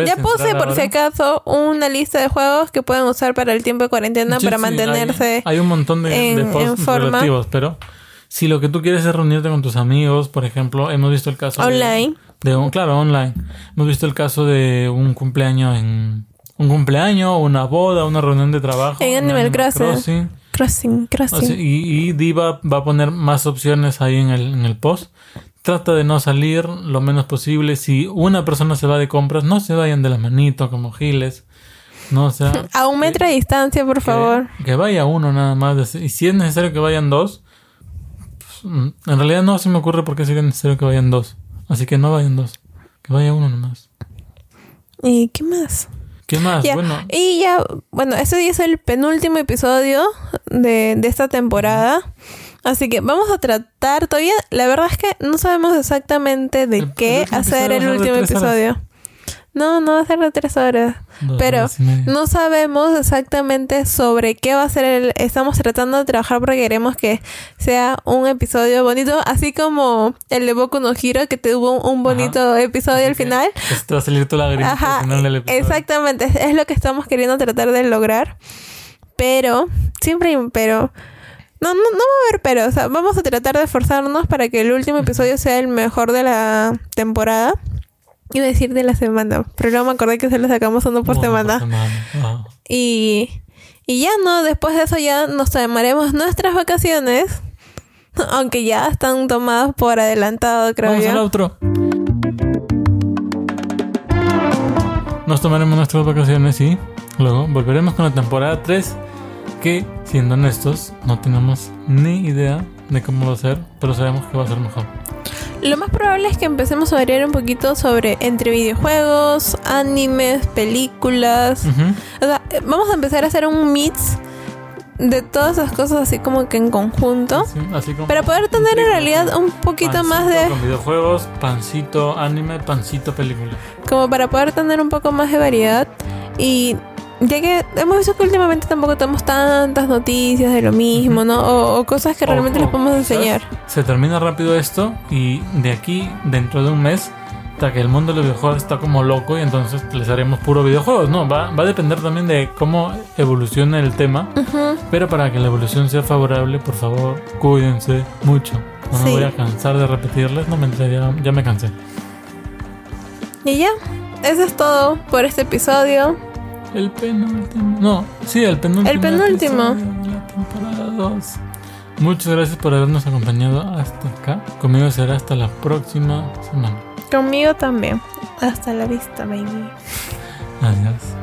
Speaker 1: Ya puse por si acaso una lista de juegos que pueden usar para el tiempo de cuarentena
Speaker 2: Sí,
Speaker 1: para
Speaker 2: sí,
Speaker 1: mantenerse.
Speaker 2: Hay, hay un montón de, de
Speaker 1: en-
Speaker 2: posts
Speaker 1: en forma.
Speaker 2: relativos, pero si lo que tú quieres es reunirte con tus amigos, por ejemplo, hemos visto el caso
Speaker 1: Online.
Speaker 2: De, un, claro, online. Hemos visto el caso de un cumpleaños en un cumpleaños, una boda, una reunión de trabajo.
Speaker 1: En Animal Crossing. Crossing,
Speaker 2: O
Speaker 1: crossing.
Speaker 2: y, y Di va, va a poner más opciones ahí en el, en el post. Trata de no salir lo menos posible. Si una persona se va de compras, no se vayan de la manito como giles. No, o sea,
Speaker 1: A un metro de distancia, por
Speaker 2: que-
Speaker 1: favor.
Speaker 2: Que, vaya uno nada más. Y si es necesario que vayan dos, pues, mm, en realidad no se me ocurre por qué sería necesario que vayan dos. Así que no vayan dos. Que vaya uno nomás.
Speaker 1: ¿Y qué más?
Speaker 2: ¿Qué más?
Speaker 1: Ya,
Speaker 2: Bueno,
Speaker 1: Y ya, bueno, este es el penúltimo episodio de, de esta temporada. Así que vamos a tratar todavía. La verdad es que no sabemos exactamente de
Speaker 2: El- el
Speaker 1: qué hacer el último episodio. No, no va a ser de tres horas.
Speaker 2: dos
Speaker 1: pero
Speaker 2: horas.
Speaker 1: No sabemos exactamente sobre qué va a ser el... Estamos tratando de trabajar porque queremos que sea un episodio bonito, así como el de Boku no Hero, que tuvo un, bonito episodio al
Speaker 2: Así
Speaker 1: final.
Speaker 2: pues, te va a salir tu lágrima
Speaker 1: Ajá,
Speaker 2: al final del episodio.
Speaker 1: exactamente, es- es lo que estamos queriendo tratar de lograr. Pero, siempre hay un pero. No, no, no va a haber pero, o sea, vamos a tratar de esforzarnos para que el último episodio sea el mejor de la temporada. Iba a decir de la semana, pero luego me acordé que se lo sacamos uno por
Speaker 2: Uno
Speaker 1: semana. Y, y ya no, después de eso ya nos tomaremos nuestras vacaciones. Aunque ya están tomadas por adelantado, creo
Speaker 2: Vamos
Speaker 1: yo.
Speaker 2: al outro. Nos tomaremos nuestras vacaciones y luego volveremos con la temporada 3 que, siendo honestos, no tenemos ni idea de cómo va a ser, pero sabemos que va a ser mejor.
Speaker 1: Lo más probable es que empecemos a variar un poquito sobre entre videojuegos, animes, películas.
Speaker 2: Ujú.
Speaker 1: O sea, eh, vamos a empezar a hacer un mix de todas esas cosas así como que en conjunto.
Speaker 2: Sí, así como
Speaker 1: Para poder tener en realidad un poquito
Speaker 2: pancito
Speaker 1: más de...
Speaker 2: Con videojuegos, pancito anime, pancito película.
Speaker 1: Como para poder tener un poco más de variedad. Y ya que hemos visto que últimamente tampoco tenemos tantas noticias de lo mismo, ¿no? O, o cosas que realmente
Speaker 2: o
Speaker 1: les podemos enseñar.
Speaker 2: Se termina rápido esto y de aquí, dentro de un mes, hasta que el mundo de los videojuegos está como loco y entonces les haremos puro videojuegos. No, va, va a depender también de cómo evolucione el tema. Pero para que la evolución sea favorable, por favor, cuídense mucho. No me voy a cansar de repetirles, no me ya, ya me cansé.
Speaker 1: Y ya, eso es todo por este episodio.
Speaker 2: El penúltimo. No, sí, el penúltimo.
Speaker 1: El penúltimo.
Speaker 2: de la temporada 2. Muchas gracias por habernos acompañado hasta acá. Conmigo será hasta la próxima semana.
Speaker 1: Conmigo también. Hasta la vista, baby.
Speaker 2: Adiós.